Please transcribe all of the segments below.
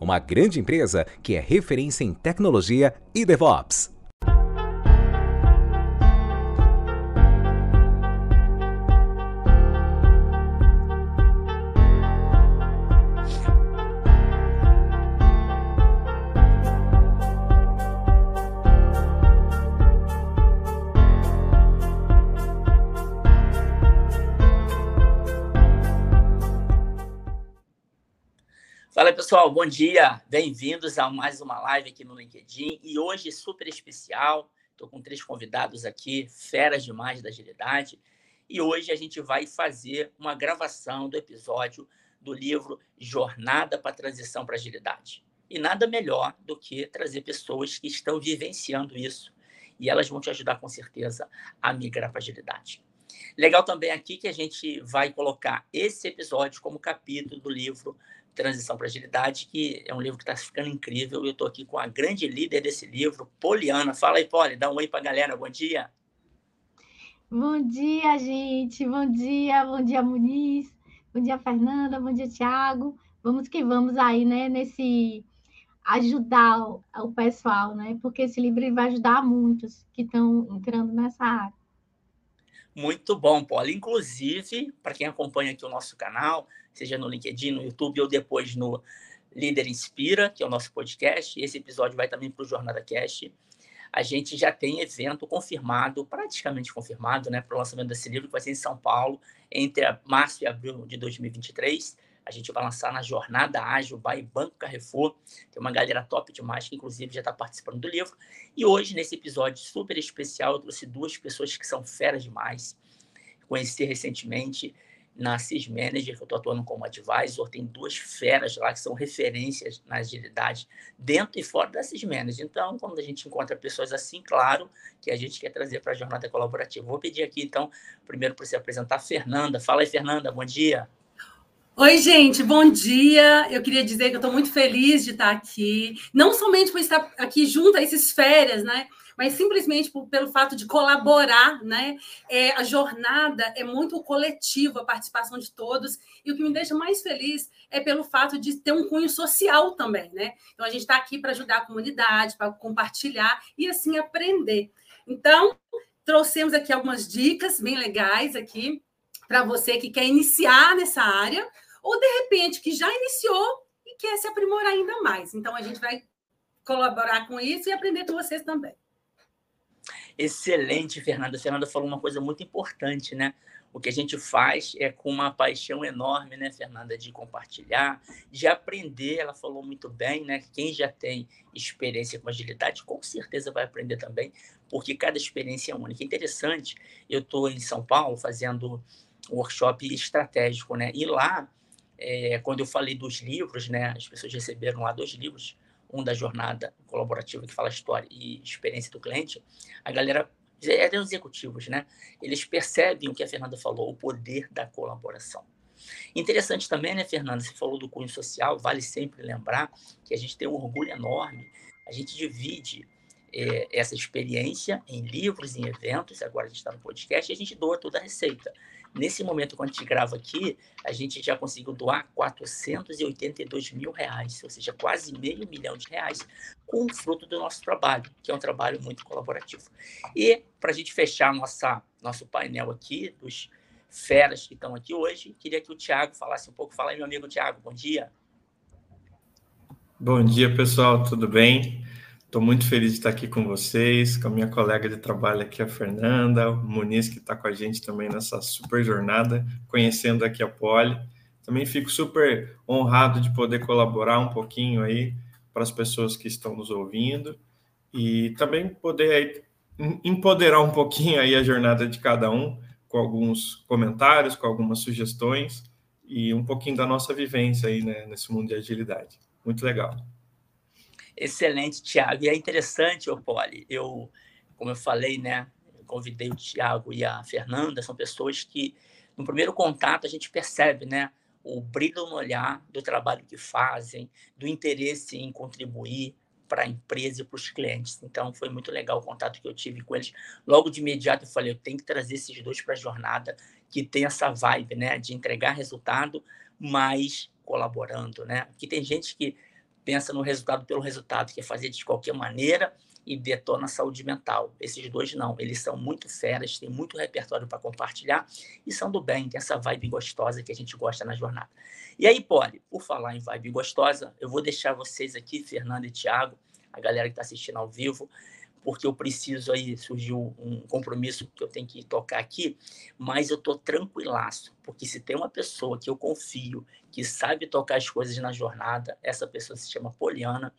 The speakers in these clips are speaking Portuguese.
uma grande empresa que é referência em tecnologia e DevOps. Fala pessoal, bom dia, bem-vindos a mais uma live aqui no LinkedIn e hoje super especial. Estou com três convidados aqui, feras demais da agilidade, e hoje a gente vai fazer uma gravação do episódio do livro Jornada para a Transição para a Agilidade. E nada melhor do que trazer pessoas que estão vivenciando isso e elas vão te ajudar com certeza a migrar para a agilidade. Legal também aqui que a gente vai colocar esse episódio como capítulo do livro Transição para Agilidade, que é um livro que está ficando incrível. Eu estou aqui com a grande líder desse livro, Poliana. Fala aí, Poli, dá um oi para a galera. Bom dia. Bom dia, gente. Bom dia, bom dia, Muniz. Bom dia, Fernanda. Bom dia, Tiago. Vamos que vamos aí, né, nesse ajudar o, pessoal, né? Porque esse livro vai ajudar muitos que estão entrando nessa área. Muito bom, Paulo. Inclusive, para quem acompanha aqui o nosso canal, seja no LinkedIn, no YouTube ou depois no Líder Inspira, que é o nosso podcast, esse episódio vai também para o Jornada Cast. A gente já tem evento confirmado, praticamente confirmado, né, para o lançamento desse livro, que vai ser em São Paulo, entre março e abril de 2023 a gente vai lançar na Jornada Ágil by Banco Carrefour. Tem uma galera top demais que, inclusive, já está participando do livro. E hoje, nesse episódio super especial, eu trouxe duas pessoas que são feras demais. Conheci recentemente na Cis Manager, que eu estou atuando como advisor, tem duas feras lá que são referências na agilidade dentro e fora da Cis Manager. Então, quando a gente encontra pessoas assim, claro que a gente quer trazer para a jornada colaborativa. Vou pedir aqui, então, primeiro para você apresentar a Fernanda. Fala aí, Fernanda, bom dia. Oi, gente, bom dia. Eu queria dizer que eu estou muito feliz de estar aqui, não somente por estar aqui junto a esses férias, né? Mas simplesmente por, pelo fato de colaborar, né? É, a jornada é muito coletiva, a participação de todos. E o que me deixa mais feliz é pelo fato de ter um cunho social também, né? Então a gente está aqui para ajudar a comunidade, para compartilhar e assim aprender. Então, trouxemos aqui algumas dicas bem legais aqui para você que quer iniciar nessa área ou de repente que já iniciou e quer se aprimorar ainda mais. Então a gente vai colaborar com isso e aprender com vocês também. Excelente, Fernanda. Fernanda falou uma coisa muito importante, né? O que a gente faz é com uma paixão enorme, né, Fernanda, de compartilhar, de aprender. Ela falou muito bem, né? Quem já tem experiência com agilidade, com certeza vai aprender também, porque cada experiência é única. Interessante, eu estou em São Paulo fazendo um workshop estratégico, né? E lá é, quando eu falei dos livros, né, as pessoas receberam lá dois livros, um da jornada colaborativa que fala história e experiência do cliente, a galera eram executivos, né? Eles percebem o que a Fernanda falou, o poder da colaboração. Interessante também, né, Fernanda? Você falou do cunho social, vale sempre lembrar que a gente tem um orgulho enorme, a gente divide é, essa experiência em livros, em eventos, agora a gente está no podcast e a gente doa toda a receita. Nesse momento, quando a gente grava aqui, a gente já conseguiu doar 482 mil reais, ou seja, quase meio milhão de reais, com o fruto do nosso trabalho, que é um trabalho muito colaborativo. E, para a gente fechar nossa, nosso painel aqui, dos feras que estão aqui hoje, queria que o Tiago falasse um pouco. Fala aí, meu amigo Tiago, bom dia. Bom dia, pessoal, tudo bem? Estou muito feliz de estar aqui com vocês, com a minha colega de trabalho aqui, a Fernanda, o Muniz, que está com a gente também nessa super jornada, conhecendo aqui a Poli. Também fico super honrado de poder colaborar um pouquinho aí para as pessoas que estão nos ouvindo e também poder empoderar um pouquinho aí a jornada de cada um com alguns comentários, com algumas sugestões e um pouquinho da nossa vivência aí né, nesse mundo de agilidade. Muito legal. Excelente, Tiago. E é interessante, Poli, eu, como eu falei, né, eu convidei o Tiago e a Fernanda, são pessoas que, no primeiro contato, a gente percebe, né, o brilho no olhar do trabalho que fazem, do interesse em contribuir, para a empresa e para os clientes. Então, foi muito legal o contato que eu tive com eles. Logo de imediato, eu falei: eu tenho que trazer esses dois para a jornada, que tem essa vibe né, de entregar resultado, mas colaborando. Né? Porque tem gente que pensa no resultado pelo resultado, quer fazer de qualquer maneira e detona a saúde mental. Esses dois não, eles são muito feras, têm muito repertório para compartilhar e são do bem, tem essa vibe gostosa que a gente gosta na jornada. E aí, Poli, por falar em vibe gostosa, eu vou deixar vocês aqui, Fernando e Thiago, a galera que está assistindo ao vivo, porque eu preciso aí, surgiu um compromisso que eu tenho que tocar aqui, mas eu tô tranquilaço, porque se tem uma pessoa que eu confio, que sabe tocar as coisas na jornada, essa pessoa se chama Poliana,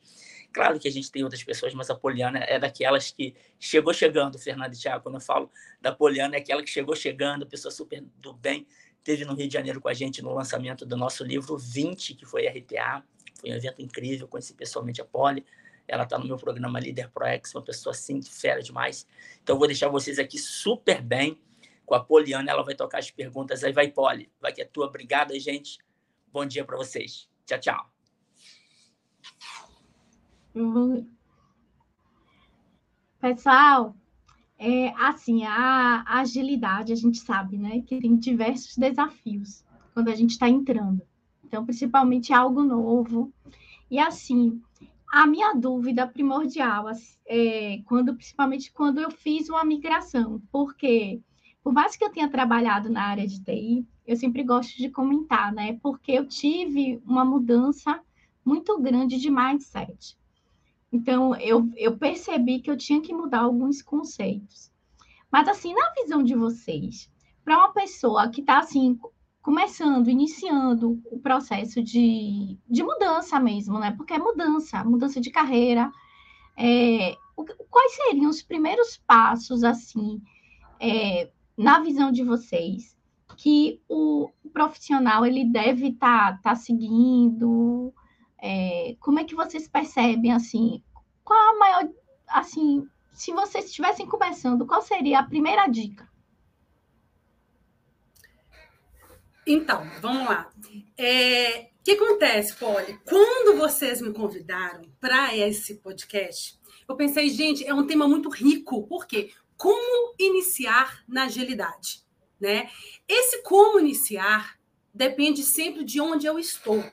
Claro que a gente tem outras pessoas, mas a Poliana é daquelas que chegou chegando, Fernando e Thiago. Quando eu falo da Poliana, é aquela que chegou chegando, pessoa super do bem. Teve no Rio de Janeiro com a gente no lançamento do nosso livro 20, que foi RTA. Foi um evento incrível, conheci pessoalmente a Poli. Ela está no meu programa Líder ProEx, uma pessoa assim, fera demais. Então, vou deixar vocês aqui super bem com a Poliana. Ela vai tocar as perguntas. Aí vai, Poli. Vai que é tua. Obrigada, gente. Bom dia para vocês. Tchau, tchau. Pessoal, é, assim, a agilidade, a gente sabe, né, que tem diversos desafios quando a gente está entrando. Então, principalmente algo novo. E assim, a minha dúvida primordial, é, quando, principalmente quando eu fiz uma migração, porque por mais que eu tenha trabalhado na área de TI, eu sempre gosto de comentar, né? Porque eu tive uma mudança muito grande de mindset. Então, eu, eu percebi que eu tinha que mudar alguns conceitos. Mas, assim, na visão de vocês, para uma pessoa que está, assim, começando, iniciando o processo de, de mudança mesmo, né? Porque é mudança, mudança de carreira. É, o, quais seriam os primeiros passos, assim, é, na visão de vocês, que o profissional ele deve estar tá, tá seguindo, é, como é que vocês percebem, assim, qual a maior, assim, se vocês estivessem começando, qual seria a primeira dica? Então, vamos lá. É, o que acontece, Polly? Quando vocês me convidaram para esse podcast, eu pensei, gente, é um tema muito rico. Por quê? Como iniciar na agilidade, né? Esse como iniciar depende sempre de onde eu estou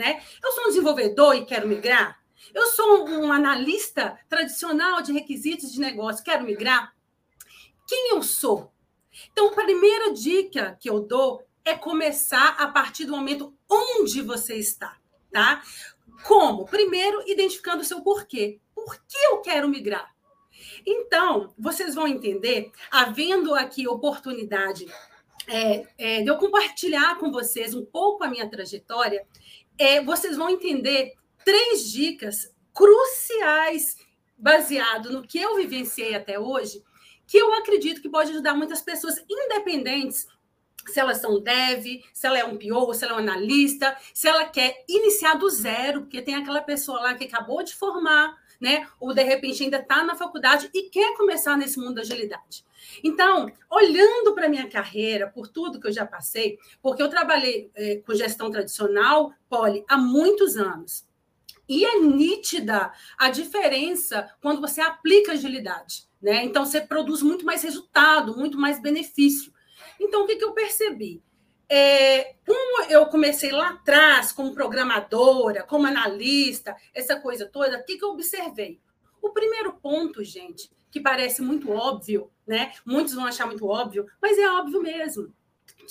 né? Eu sou um desenvolvedor e quero migrar. Eu sou um analista tradicional de requisitos de negócio, quero migrar. Quem eu sou? Então, a primeira dica que eu dou é começar a partir do momento onde você está, tá? Como? Primeiro, identificando o seu porquê. Por que eu quero migrar? Então, vocês vão entender, havendo aqui oportunidade é, é, de eu compartilhar com vocês um pouco a minha trajetória, é, vocês vão entender três dicas cruciais baseado no que eu vivenciei até hoje, que eu acredito que pode ajudar muitas pessoas independentes se elas são dev, se ela é um PO, se ela é um analista, se ela quer iniciar do zero, porque tem aquela pessoa lá que acabou de formar, né? Ou de repente ainda está na faculdade e quer começar nesse mundo da agilidade. Então, olhando para minha carreira, por tudo que eu já passei, porque eu trabalhei é, com gestão tradicional, Poli, há muitos anos. E é nítida a diferença quando você aplica agilidade. Né? Então, você produz muito mais resultado, muito mais benefício. Então, o que, que eu percebi? É, como eu comecei lá atrás, como programadora, como analista, essa coisa toda, o que, que eu observei? O primeiro ponto, gente, que parece muito óbvio, né? Muitos vão achar muito óbvio, mas é óbvio mesmo,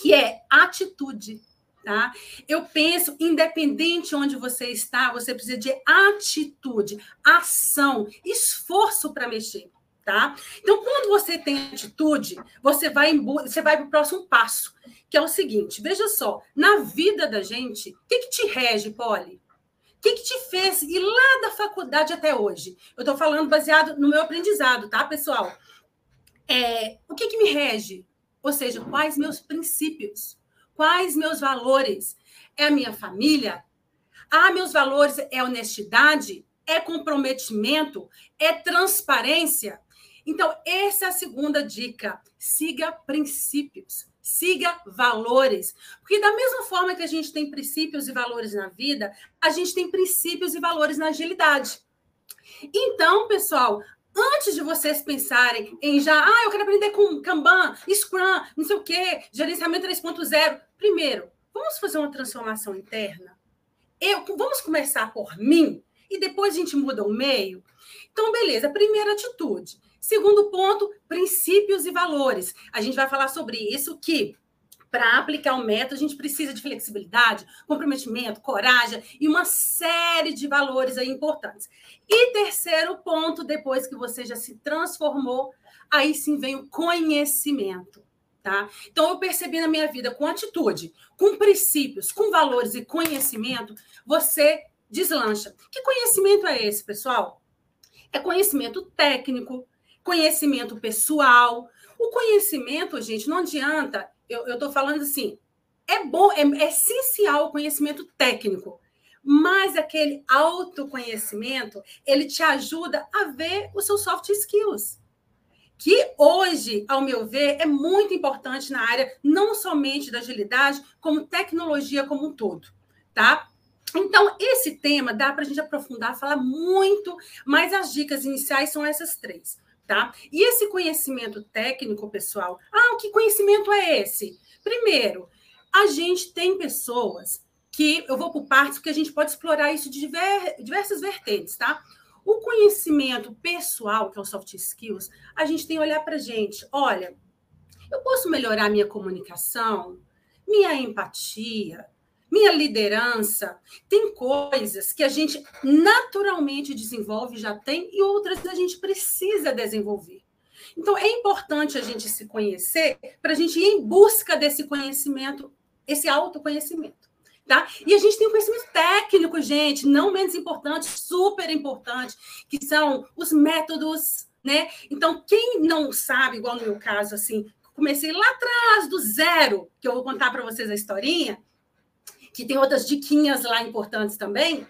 que é atitude. Tá? Eu penso, independente onde você está, você precisa de atitude, ação, esforço para mexer. Tá? Então, quando você tem atitude, você vai você vai para o próximo passo, que é o seguinte: veja só, na vida da gente, o que, que te rege, Polly? O que, que te fez ir lá da faculdade até hoje? Eu estou falando baseado no meu aprendizado, tá, pessoal? É, o que, que me rege? Ou seja, quais meus princípios? Quais meus valores? É a minha família? Ah, meus valores é honestidade? É comprometimento? É transparência? Então, essa é a segunda dica. Siga princípios, siga valores. Porque, da mesma forma que a gente tem princípios e valores na vida, a gente tem princípios e valores na agilidade. Então, pessoal, antes de vocês pensarem em já, ah, eu quero aprender com Kanban, Scrum, não sei o quê, gerenciamento 3.0, primeiro, vamos fazer uma transformação interna? Eu, vamos começar por mim e depois a gente muda o meio? Então, beleza, primeira atitude. Segundo ponto, princípios e valores. A gente vai falar sobre isso que para aplicar o método, a gente precisa de flexibilidade, comprometimento, coragem e uma série de valores aí importantes. E terceiro ponto, depois que você já se transformou, aí sim vem o conhecimento. Tá? Então, eu percebi na minha vida, com atitude, com princípios, com valores e conhecimento, você deslancha. Que conhecimento é esse, pessoal? É conhecimento técnico, conhecimento pessoal. O conhecimento, gente, não adianta. Eu estou falando assim, é bom, é, é essencial o conhecimento técnico, mas aquele autoconhecimento, ele te ajuda a ver os seus soft skills. Que hoje, ao meu ver, é muito importante na área não somente da agilidade, como tecnologia como um todo, tá? Então, esse tema dá para a gente aprofundar, falar muito, mas as dicas iniciais são essas três. Tá? E esse conhecimento técnico, pessoal, ah, que conhecimento é esse? Primeiro, a gente tem pessoas que, eu vou por partes, porque a gente pode explorar isso de diver, diversas vertentes, tá? O conhecimento pessoal, que é o soft skills, a gente tem que olhar para a gente. Olha, eu posso melhorar minha comunicação, minha empatia, minha liderança. Tem coisas que a gente naturalmente desenvolve, já tem, e outras a gente precisa desenvolver. Então, é importante a gente se conhecer para a gente ir em busca desse conhecimento, esse autoconhecimento. Tá? E a gente tem o conhecimento técnico, gente, não menos importante, super importante, que são os métodos, né? Então, quem não sabe, igual no meu caso, assim, comecei lá atrás do zero, que eu vou contar para vocês a historinha, que tem outras diquinhas lá importantes também,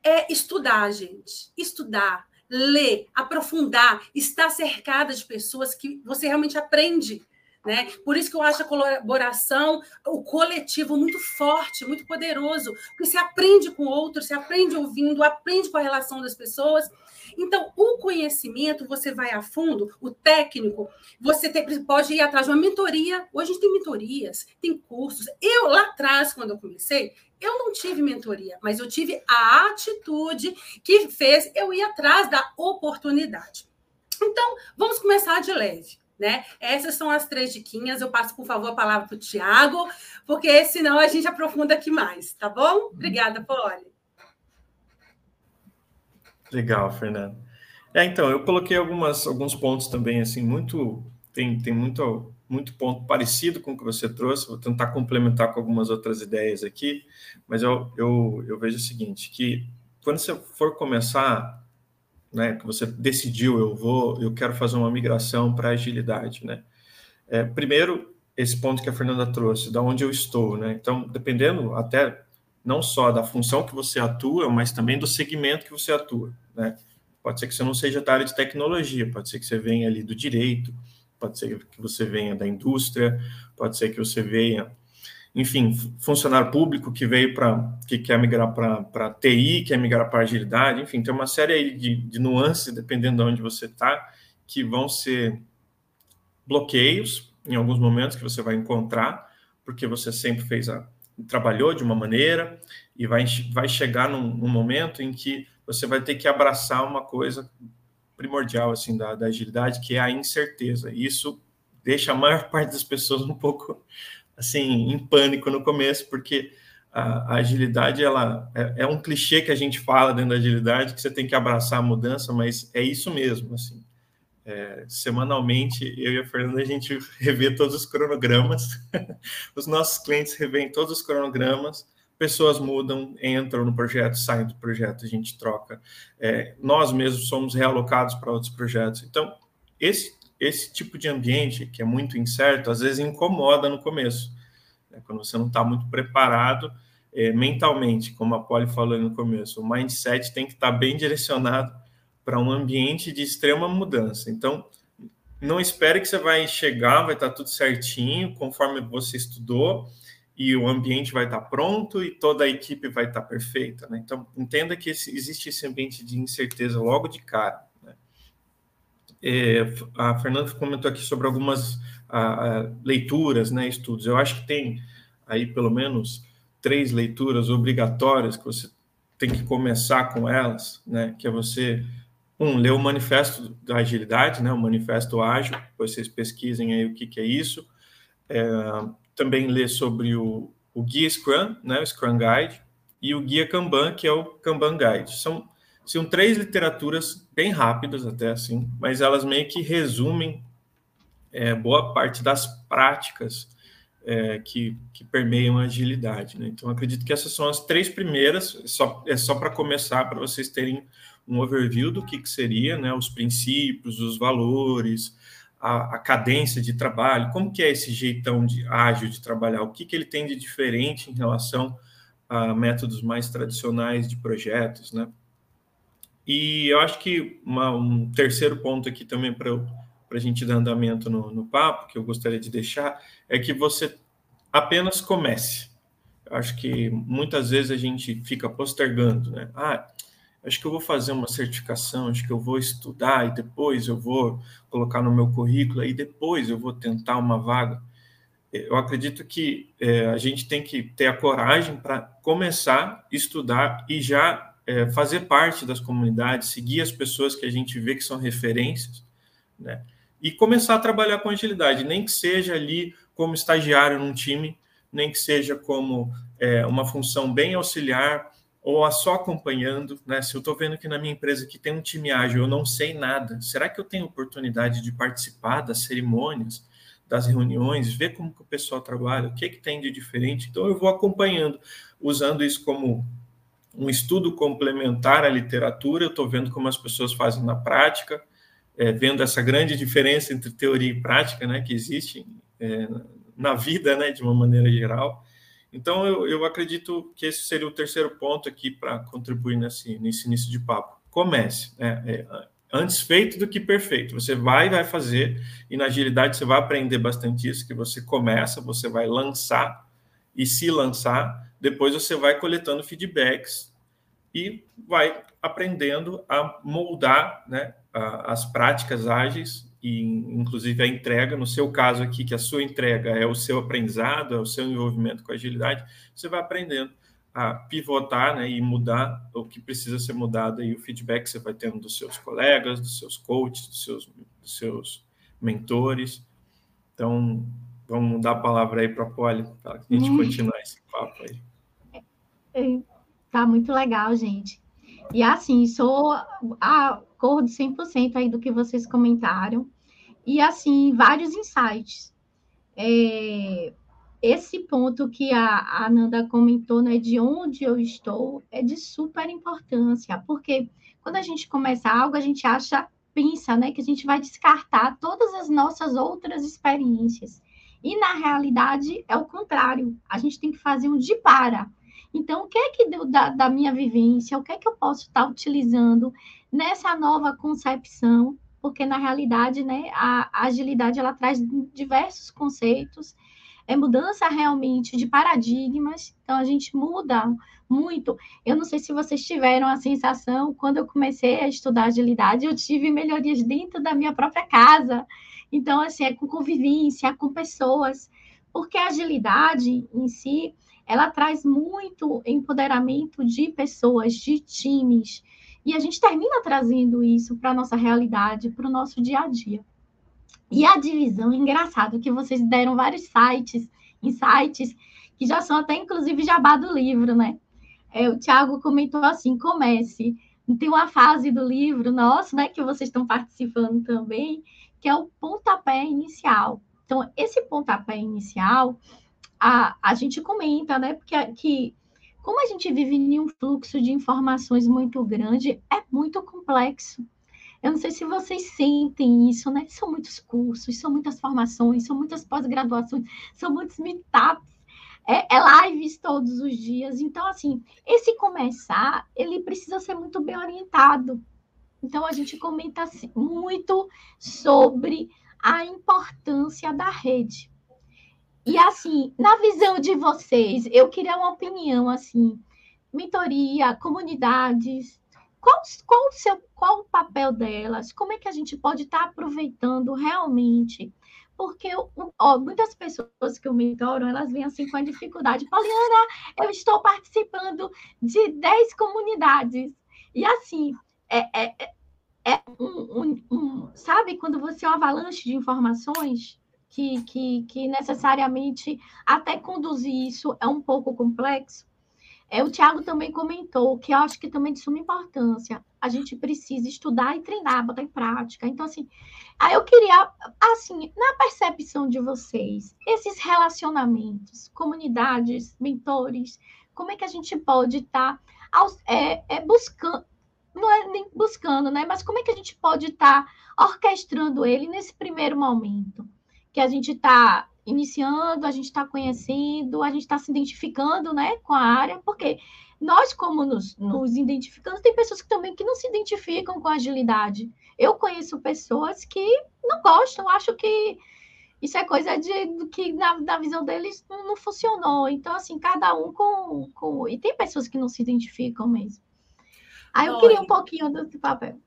é estudar, gente. Estudar, ler, aprofundar, estar cercada de pessoas que você realmente aprende. Né? Por isso que eu acho a colaboração, o coletivo muito forte, muito poderoso, porque você aprende com outros, você aprende ouvindo, aprende com a relação das pessoas. Então, o conhecimento, você vai a fundo, o técnico, você tem, pode ir atrás de uma mentoria. Hoje a gente tem mentorias, tem cursos. Eu, lá atrás, quando eu comecei, eu não tive mentoria, mas eu tive a atitude que fez eu ir atrás da oportunidade. Então, vamos começar de leve. Né? Essas são as três diquinhas. Eu passo, por favor, a palavra para o Tiago, porque senão a gente aprofunda aqui mais, tá bom? Obrigada, Poli. Legal, Fernando. É, então, eu coloquei algumas, alguns pontos também, assim, muito. Tem, tem muito, muito ponto parecido com o que você trouxe, vou tentar complementar com algumas outras ideias aqui, mas eu, eu, eu vejo o seguinte: que quando você for começar, né, que você decidiu, eu vou, eu quero fazer uma migração para agilidade, né? É, primeiro, esse ponto que a Fernanda trouxe, da onde eu estou, né? Então, dependendo até não só da função que você atua, mas também do segmento que você atua. Né? Pode ser que você não seja da área de tecnologia, pode ser que você venha ali do direito, pode ser que você venha da indústria, pode ser que você venha, enfim, funcionário público que veio para, que quer migrar para TI, quer migrar para agilidade, enfim, tem uma série de, de nuances, dependendo de onde você está, que vão ser bloqueios em alguns momentos que você vai encontrar, porque você sempre fez a, trabalhou de uma maneira e vai, vai chegar num, num, momento em que você vai ter que abraçar uma coisa primordial assim da, da agilidade, que é a incerteza. E isso deixa a maior parte das pessoas um pouco assim em pânico no começo, porque a, a agilidade ela é, é, um clichê que a gente fala dentro da agilidade que você tem que abraçar a mudança, mas é isso mesmo assim. É, semanalmente, eu e a Fernanda, a gente revê todos os cronogramas, os nossos clientes revêem todos os cronogramas, pessoas mudam, entram no projeto, saem do projeto, a gente troca. É, nós mesmos somos realocados para outros projetos. Então, esse, esse tipo de ambiente, que é muito incerto, às vezes incomoda no começo. Né? Quando você não está muito preparado é, mentalmente, como a Polly falou no começo, o mindset tem que estar tá bem direcionado para um ambiente de extrema mudança. Então, não espere que você vai chegar, vai estar tá tudo certinho, conforme você estudou, e o ambiente vai estar tá pronto e toda a equipe vai estar perfeita. Né? Então, entenda que esse, existe esse ambiente de incerteza logo de cara. É, a Fernanda comentou aqui sobre algumas a, a, leituras, né, estudos. Eu acho que tem aí pelo menos três leituras obrigatórias que você tem que começar com elas, né? Que é você um ler o manifesto da agilidade, né? O manifesto ágil. Vocês pesquisem aí o que, que é isso. É, também ler sobre o, o guia Scrum, né? O Scrum Guide e o guia Kanban, que é o Kanban Guide. São são três literaturas bem rápidas até assim, mas elas meio que resumem é, boa parte das práticas é, que, que, permeiam a agilidade. Né? Então, acredito que essas são as três primeiras, só, é só para começar, para vocês terem um overview do que, que seria, né? os princípios, os valores, a, a, cadência de trabalho, como que é esse jeitão de ágil de trabalhar, o que, que ele tem de diferente em relação a métodos mais tradicionais de projetos, né? E eu acho que uma, um terceiro ponto aqui também para a gente dar andamento no, no papo, que eu gostaria de deixar, é que você apenas comece. Eu acho que muitas vezes a gente fica postergando, né? Ah, acho que eu vou fazer uma certificação, acho que eu vou estudar e depois eu vou colocar no meu currículo e depois eu vou tentar uma vaga. Eu acredito que é, a gente tem que ter a coragem para começar estudar e já é, fazer parte das comunidades, seguir as pessoas que a gente vê que são referências, né? e começar a trabalhar com agilidade, nem que seja ali como estagiário num time, nem que seja como é, uma função bem auxiliar ou a só acompanhando, né? Se eu estou vendo que na minha empresa que tem um time ágil, eu não sei nada, será que eu tenho oportunidade de participar das cerimônias, das reuniões, ver como que o pessoal trabalha, o que, que tem de diferente? Então eu vou acompanhando, usando isso como um estudo complementar à literatura, eu estou vendo como as pessoas fazem na prática, é, vendo essa grande diferença entre teoria e prática, né, que existe é, na vida, né, de uma maneira geral. Então, eu, eu acredito que esse seria o terceiro ponto aqui para contribuir nesse, nesse início de papo. Comece, né, é, antes feito do que perfeito. Você vai vai fazer, e na agilidade você vai aprender bastante isso, que você começa, você vai lançar, e se lançar, depois você vai coletando feedbacks e vai aprendendo a moldar né, as práticas ágeis e inclusive a entrega, no seu caso aqui, que a sua entrega é o seu aprendizado, é o seu envolvimento com a agilidade, você vai aprendendo a pivotar né, e mudar o que precisa ser mudado e o feedback que você vai tendo dos seus colegas, dos seus coaches, dos seus, dos seus mentores. Então, vamos dar a palavra aí para a Poli, para a gente hum. continuar esse papo aí. Tá muito legal, gente. E assim, sou a acordo 100% aí do que vocês comentaram. E, assim, vários insights. É, esse ponto que a, Ananda comentou, né, de onde eu estou, é de super importância, porque quando a gente começa algo, a gente acha, pensa, né, que a gente vai descartar todas as nossas outras experiências. E, na realidade, é o contrário. A gente tem que fazer um de para. Então, o que é que deu da, da minha vivência? O que é que eu posso estar utilizando nessa nova concepção, porque na realidade, né, a, agilidade ela traz diversos conceitos, é mudança realmente de paradigmas, então a gente muda muito. Eu não sei se vocês tiveram a sensação, quando eu comecei a estudar agilidade, eu tive melhorias dentro da minha própria casa. Então, assim, é com convivência, com pessoas, porque a agilidade em si, ela traz muito empoderamento de pessoas, de times, e a gente termina trazendo isso para a nossa realidade, para o nosso dia a dia. E a divisão, engraçado que vocês deram vários sites, insights, que já são até inclusive jabá do livro, né? É, o Tiago comentou assim: comece. Tem uma fase do livro nosso, né, que vocês estão participando também, que é o pontapé inicial. Então, esse pontapé inicial, a, a gente comenta, né, porque que como a gente vive em um fluxo de informações muito grande, é muito complexo. Eu não sei se vocês sentem isso, né? São muitos cursos, são muitas formações, são muitas pós-graduações, são muitos meetups, é, é, lives todos os dias. Então, assim, esse começar, ele precisa ser muito bem orientado. Então, a gente comenta assim, muito sobre a importância da rede. E, assim, na visão de vocês, eu queria uma opinião, assim, mentoria, comunidades, qual, qual, o seu, qual o papel delas? Como é que a gente pode estar tá aproveitando realmente? Porque ó, muitas pessoas que eu mentoro, elas vêm assim com a dificuldade. Poliana, eu estou participando de 10 comunidades. E assim, é, é, é, é um, um, um, sabe quando você é uma avalanche de informações que, que, que necessariamente até conduzir isso é um pouco complexo? É, o Tiago também comentou que eu acho que também de suma importância. A gente precisa estudar e treinar, botar em prática. Então, assim, aí eu queria, assim, na percepção de vocês, esses relacionamentos, comunidades, mentores, como é que a gente pode estar tá, é, é, buscando, não é nem buscando, né? Mas como é que a gente pode estar tá orquestrando ele nesse primeiro momento? Que a gente está iniciando, a gente está conhecendo, a gente está se identificando né, com a área, porque nós, como nos, nos identificamos, tem pessoas que também que não se identificam com agilidade. Eu conheço pessoas que não gostam, acho que isso é coisa de que na, na visão deles não, não, funcionou. Então, assim, cada um com, com. E tem pessoas que não se identificam mesmo. Aí eu Olha, queria um pouquinho desse papel.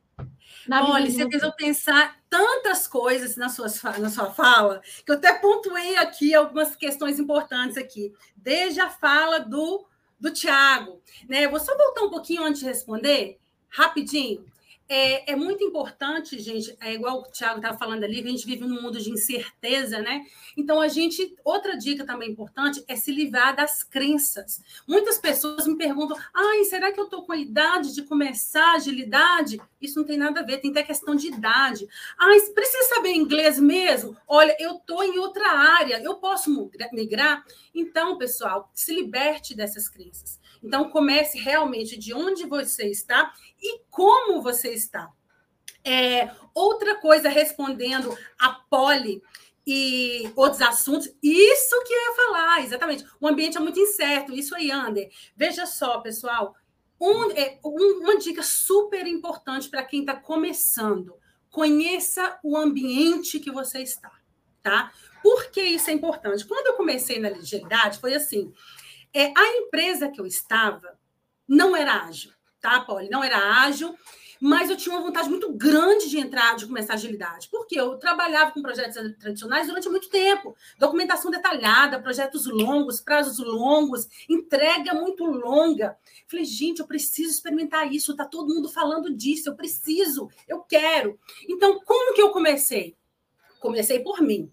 Olha, você fez eu pensar tantas coisas na sua, na sua fala, que eu até pontuei aqui algumas questões importantes aqui, desde a fala do, do Tiago. Né? Vou só voltar um pouquinho antes de responder, rapidinho. É, é, muito importante, gente, é igual o Thiago estava falando ali, que a gente vive num mundo de incerteza, né? Então, a gente, outra dica também importante é se livrar das crenças. Muitas pessoas me perguntam: ai, será que eu estou com a idade de começar agilidade? Isso não tem nada a ver, tem até questão de idade. Ai, precisa saber inglês mesmo? Olha, eu estou em outra área, eu posso migrar? Então, pessoal, se liberte dessas crenças. Então, comece realmente de onde você está e como você está. É, outra coisa, respondendo a Poli e outros assuntos, isso que eu ia falar, exatamente. O ambiente é muito incerto, isso aí, Ander. Veja só, pessoal, um, é, um, uma dica super importante para quem está começando: conheça o ambiente que você está, tá? Por que isso é importante? Quando eu comecei na agilidade, foi assim: é, a empresa que eu estava não era ágil, tá, Polly? Não era ágil, mas eu tinha uma vontade muito grande de entrar, de começar agilidade, porque eu trabalhava com projetos tradicionais durante muito tempo, documentação detalhada, projetos longos, prazos longos, entrega muito longa. Falei, gente, eu preciso experimentar isso, tá todo mundo falando disso, eu preciso, eu quero. Então, como que eu comecei? Comecei por mim.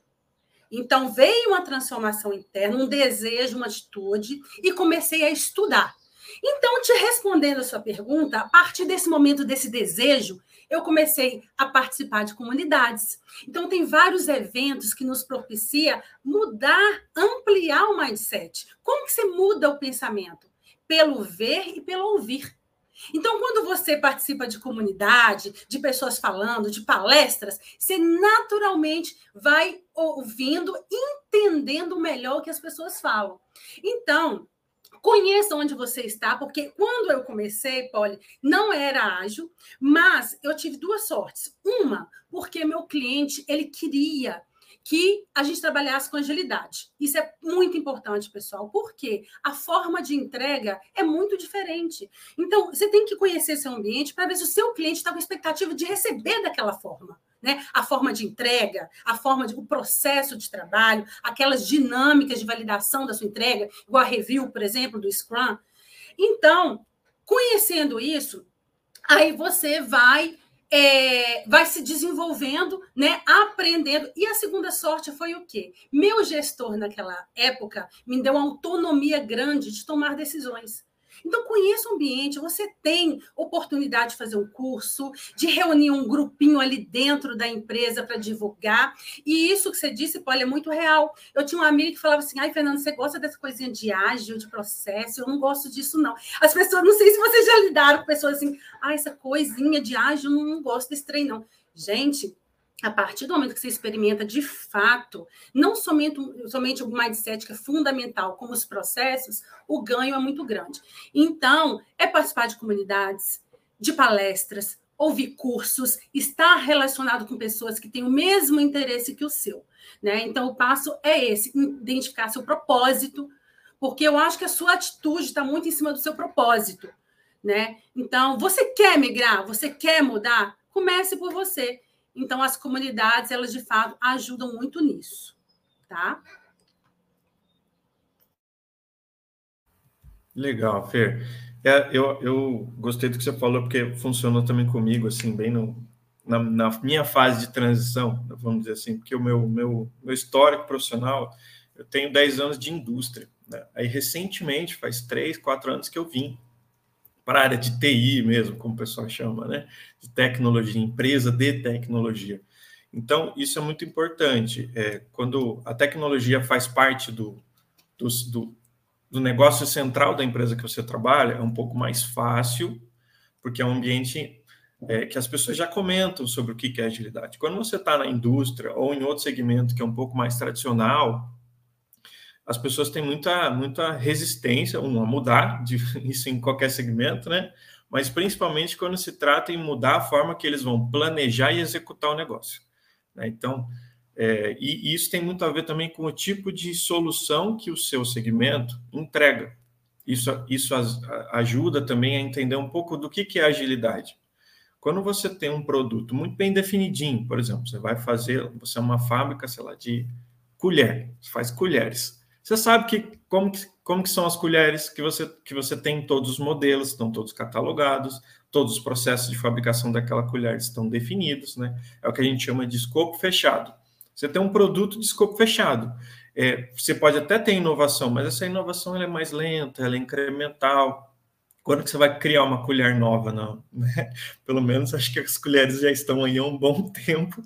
Então, veio uma transformação interna, um desejo, uma atitude, e comecei a estudar. Então, te respondendo a sua pergunta, a partir desse momento, desse desejo, eu comecei a participar de comunidades. Então, tem vários eventos que nos propicia mudar, ampliar o mindset. Como que você muda o pensamento? Pelo ver e pelo ouvir. Então, quando você participa de comunidade, de pessoas falando, de palestras, você naturalmente vai ouvindo, entendendo melhor o que as pessoas falam. Então, conheça onde você está, porque quando eu comecei, Polly, não era ágil, mas eu tive duas sortes. Uma, porque meu cliente, ele queria que a gente trabalhasse com agilidade. Isso é muito importante, pessoal, porque a forma de entrega é muito diferente. Então, você tem que conhecer seu ambiente para ver se o seu cliente está com expectativa de receber daquela forma. Né? A forma de entrega, a forma de o processo de trabalho, aquelas dinâmicas de validação da sua entrega, igual a review, por exemplo, do Scrum. Então, conhecendo isso, aí você vai é, vai se desenvolvendo, né, aprendendo. E a segunda sorte foi o quê? Meu gestor naquela época me deu uma autonomia grande de tomar decisões. Então, conheça o ambiente, você tem oportunidade de fazer um curso, de reunir um grupinho ali dentro da empresa para divulgar. E isso que você disse, Paulo, é muito real. Eu tinha uma amiga que falava assim: ai, Fernando, você gosta dessa coisinha de ágil, de processo? Eu não gosto disso, não. As pessoas, não sei se vocês já lidaram com pessoas assim, ah, essa coisinha de ágil, não, não gosto desse trem, não. Gente, a partir do momento que você experimenta de fato, não somente, somente o mindset que é fundamental, como os processos, o ganho é muito grande. Então, é participar de comunidades, de palestras, ouvir cursos, estar relacionado com pessoas que têm o mesmo interesse que o seu. Né? Então, o passo é esse: identificar seu propósito, porque eu acho que a sua atitude está muito em cima do seu propósito. Né? Então, você quer migrar, você quer mudar? Comece por você. Então, as comunidades, elas de fato ajudam muito nisso, tá? Legal, Fer. É, eu, eu gostei do que você falou, porque funcionou também comigo, assim, bem no, na, na, minha fase de transição, vamos dizer assim, porque o meu, meu, meu histórico profissional, eu tenho 10 anos de indústria. Né? Aí, recentemente, faz 3, 4 anos que eu vim para a área de TI mesmo, como o pessoal chama, né? De tecnologia, empresa de tecnologia. Então, isso é muito importante. É, quando a tecnologia faz parte do, do, do, do negócio central da empresa que você trabalha, é um pouco mais fácil, porque é um ambiente é, que as pessoas já comentam sobre o que é agilidade. Quando você está na indústria ou em outro segmento que é um pouco mais tradicional, as pessoas têm muita, muita resistência um, a mudar, de, isso em qualquer segmento, né? Mas principalmente quando se trata em mudar a forma que eles vão planejar e executar o negócio. Né? Então, é, e, e isso tem muito a ver também com o tipo de solução que o seu segmento entrega. Isso, isso ajuda também a entender um pouco do que, que é agilidade. Quando você tem um produto muito bem definidinho, por exemplo, você vai fazer, você é uma fábrica, sei lá, de colher, faz colheres. Você sabe que como, que como que são as colheres que você, que você tem todos os modelos, estão todos catalogados, todos os processos de fabricação daquela colher estão definidos, né? É o que a gente chama de escopo fechado. Você tem um produto de escopo fechado. É, você pode até ter inovação, mas essa inovação é mais lenta, ela é incremental. Quando que você vai criar uma colher nova, não? Né? Pelo menos acho que as colheres já estão aí há um bom tempo.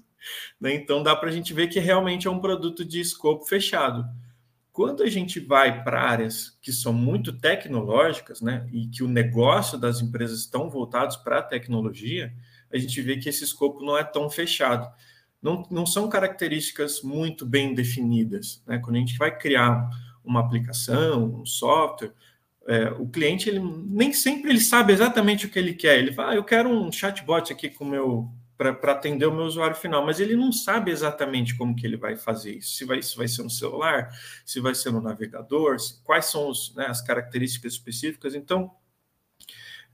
Né? Então dá para a gente ver que realmente é um produto de escopo fechado. Quando a gente vai para áreas que são muito tecnológicas, né, e que o negócio das empresas estão voltados para a tecnologia, a gente vê que esse escopo não é tão fechado. Não, não são características muito bem definidas. Né? Quando a gente vai criar uma aplicação, um software, é, o cliente ele nem sempre ele sabe exatamente o que ele quer. Ele fala, ah, eu quero um chatbot aqui com meu para atender o meu usuário final, mas ele não sabe exatamente como que ele vai fazer isso. Se vai, se vai ser no celular, se vai ser no navegador, se, quais são os, né, as características específicas. Então,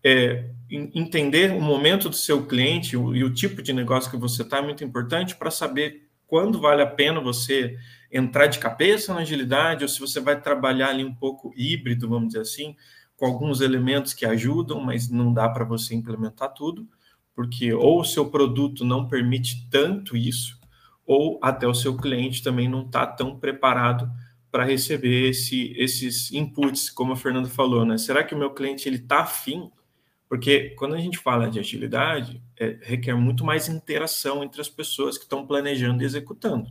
é, entender o momento do seu cliente e o tipo de negócio que você está é muito importante para saber quando vale a pena você entrar de cabeça na agilidade ou se você vai trabalhar ali um pouco híbrido, vamos dizer assim, com alguns elementos que ajudam, mas não dá para você implementar tudo porque ou o seu produto não permite tanto isso, ou até o seu cliente também não está tão preparado para receber esse, esses inputs, como a Fernanda falou, né? Será que o meu cliente ele está afim? Porque quando a gente fala de agilidade, é, requer muito mais interação entre as pessoas que estão planejando e executando.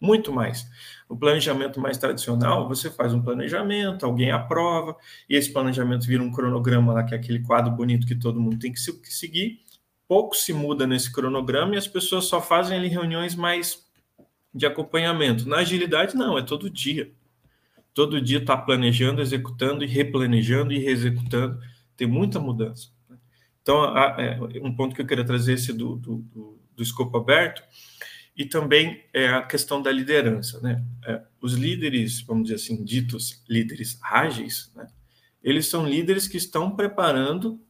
Muito mais. O planejamento mais tradicional, você faz um planejamento, alguém aprova, e esse planejamento vira um cronograma lá, que é aquele quadro bonito que todo mundo tem que seguir, pouco se muda nesse cronograma e as pessoas só fazem ali reuniões mais de acompanhamento. Na agilidade, não, é todo dia. Todo dia está planejando, executando e replanejando e reexecutando. Tem muita mudança. Então, é, um ponto que eu queria trazer esse do, do, do, do escopo aberto e também é a questão da liderança. Né? É, os líderes, vamos dizer assim, ditos líderes ágeis, né? eles são líderes que estão preparando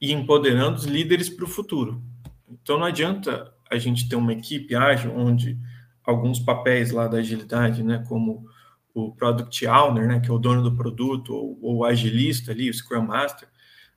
e empoderando os líderes para o futuro. Então não adianta a gente ter uma equipe ágil onde alguns papéis lá da agilidade, né, como o product owner, né, que é o dono do produto, ou, ou o agilista ali, o scrum master,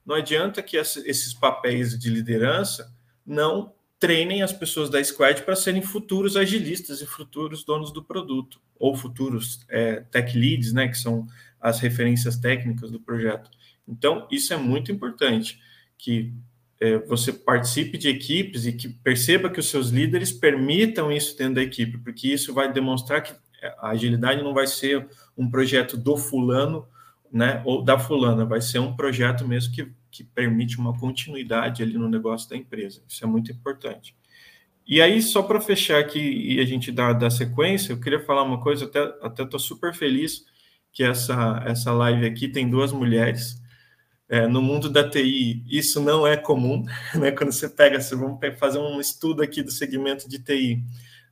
não adianta que esses papéis de liderança não treinem as pessoas da squad para serem futuros agilistas e futuros donos do produto, ou futuros é, tech leads, né, que são as referências técnicas do projeto. Então, isso é muito importante, que é, você participe de equipes e que perceba que os seus líderes permitam isso dentro da equipe, porque isso vai demonstrar que a agilidade não vai ser um projeto do fulano, né, ou da fulana, vai ser um projeto mesmo que, que permite uma continuidade ali no negócio da empresa. Isso é muito importante. E aí, só para fechar aqui e a gente dar, sequência, eu queria falar uma coisa, até estou super feliz que essa, essa live aqui tem duas mulheres, é, no mundo da TI, isso não é comum, né? Quando você pega, você vamos fazer um estudo aqui do segmento de TI,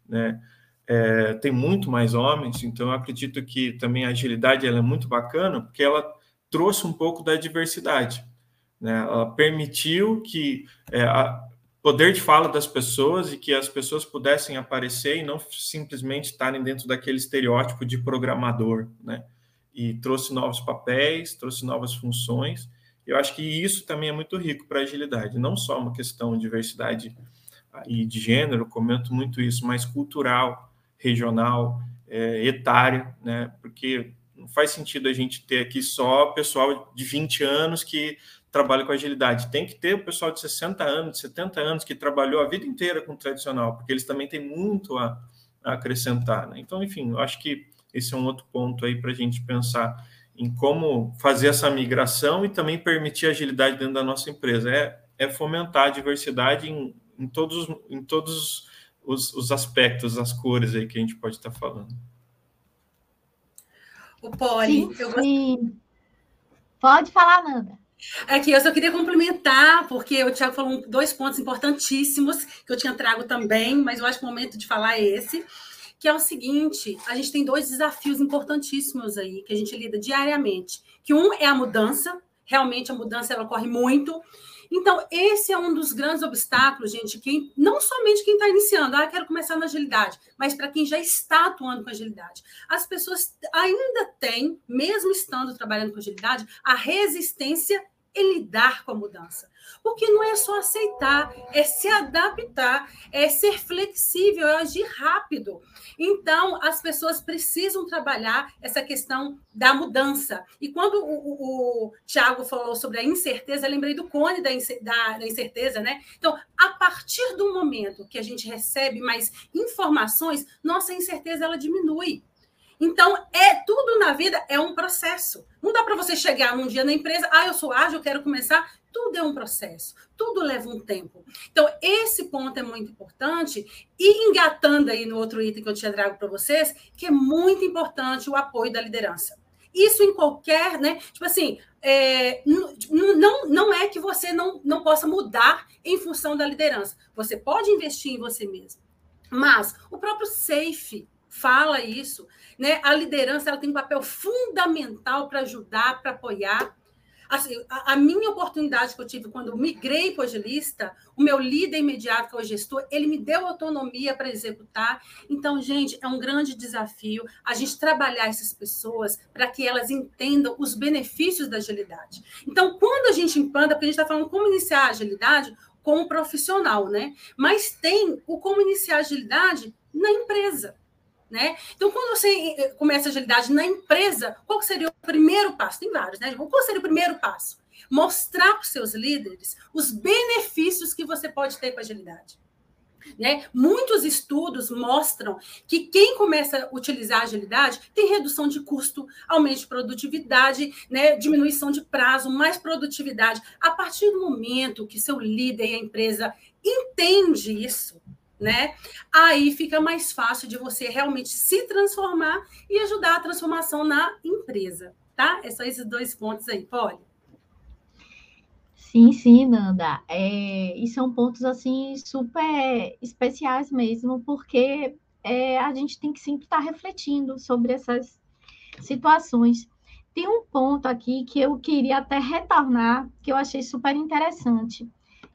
né? É, tem muito mais homens, então eu acredito que também a agilidade ela é muito bacana, porque ela trouxe um pouco da diversidade, né? Ela permitiu que é, a poder de fala das pessoas e que as pessoas pudessem aparecer e não simplesmente estarem dentro daquele estereótipo de programador, né? E trouxe novos papéis, trouxe novas funções eu acho que isso também é muito rico para a agilidade, não só uma questão de diversidade e de gênero, comento muito isso, mas cultural, regional, é, etária, né? Porque não faz sentido a gente ter aqui só pessoal de 20 anos que trabalha com agilidade. Tem que ter o pessoal de 60 anos, de 70 anos que trabalhou a vida inteira com tradicional, porque eles também têm muito a, a acrescentar. Né? Então, enfim, eu acho que esse é um outro ponto aí para a gente pensar em como fazer essa migração e também permitir agilidade dentro da nossa empresa. É, é fomentar a diversidade em, em todos, em todos os, os, aspectos, as cores aí que a gente pode estar falando. O Poli, sim, eu sim. Pode falar, Nanda. Aqui, eu só queria complementar, porque o Tiago falou dois pontos importantíssimos que eu tinha trago também, mas eu acho que o momento de falar é esse que é o seguinte: a gente tem dois desafios importantíssimos aí que a gente lida diariamente. Que um é a mudança, realmente a mudança ela ocorre muito. Então, esse é um dos grandes obstáculos, gente, que não somente quem está iniciando, ah, quero começar na agilidade, mas para quem já está atuando com agilidade. As pessoas ainda têm, mesmo estando trabalhando com agilidade, a resistência em lidar com a mudança. Porque não é só aceitar, é se adaptar, é ser flexível, é agir rápido. Então, as pessoas precisam trabalhar essa questão da mudança. E quando o, o, o Tiago falou sobre a incerteza, lembrei do cone da, da, da incerteza, né? Então, a partir do momento que a gente recebe mais informações, nossa incerteza ela diminui. Então, é tudo na vida é um processo. Não dá para você chegar um dia na empresa, ah, eu sou ágil, eu quero começar. Tudo é um processo, tudo leva um tempo. Então, esse ponto é muito importante. E engatando aí no outro item que eu tinha trago para vocês, que é muito importante o apoio da liderança. Isso em qualquer, né? Tipo assim, é, não, não é que você não, não possa mudar em função da liderança. Você pode investir em você mesmo. Mas o próprio SAFE fala isso, né? A liderança ela tem um papel fundamental para ajudar, para apoiar. Assim, a, a, minha oportunidade que eu tive quando migrei para o agilista, o meu líder imediato, que é o gestor, ele me deu autonomia para executar. Então, gente, é um grande desafio a gente trabalhar essas pessoas para que elas entendam os benefícios da agilidade. Então, quando a gente implanta, porque a gente está falando como iniciar a agilidade como profissional, né? Mas tem o como iniciar a agilidade na empresa. Né? Então, quando você eh, começa a agilidade na empresa, qual seria o primeiro passo? Tem vários, né? Qual seria o primeiro passo? Mostrar para os seus líderes os benefícios que você pode ter com a agilidade. Né? Muitos estudos mostram que quem começa a utilizar a agilidade tem redução de custo, aumento de produtividade, né? diminuição de prazo, mais produtividade. A partir do momento que seu líder e a empresa entende isso, né? Aí fica mais fácil de você realmente se transformar e ajudar a transformação na empresa, tá? É só esses dois pontos aí, Polly. Sim, sim, Nanda. É, e são pontos assim super especiais mesmo, porque é, a gente tem que sempre estar refletindo sobre essas situações. Tem um ponto aqui que eu queria até retornar, que eu achei super interessante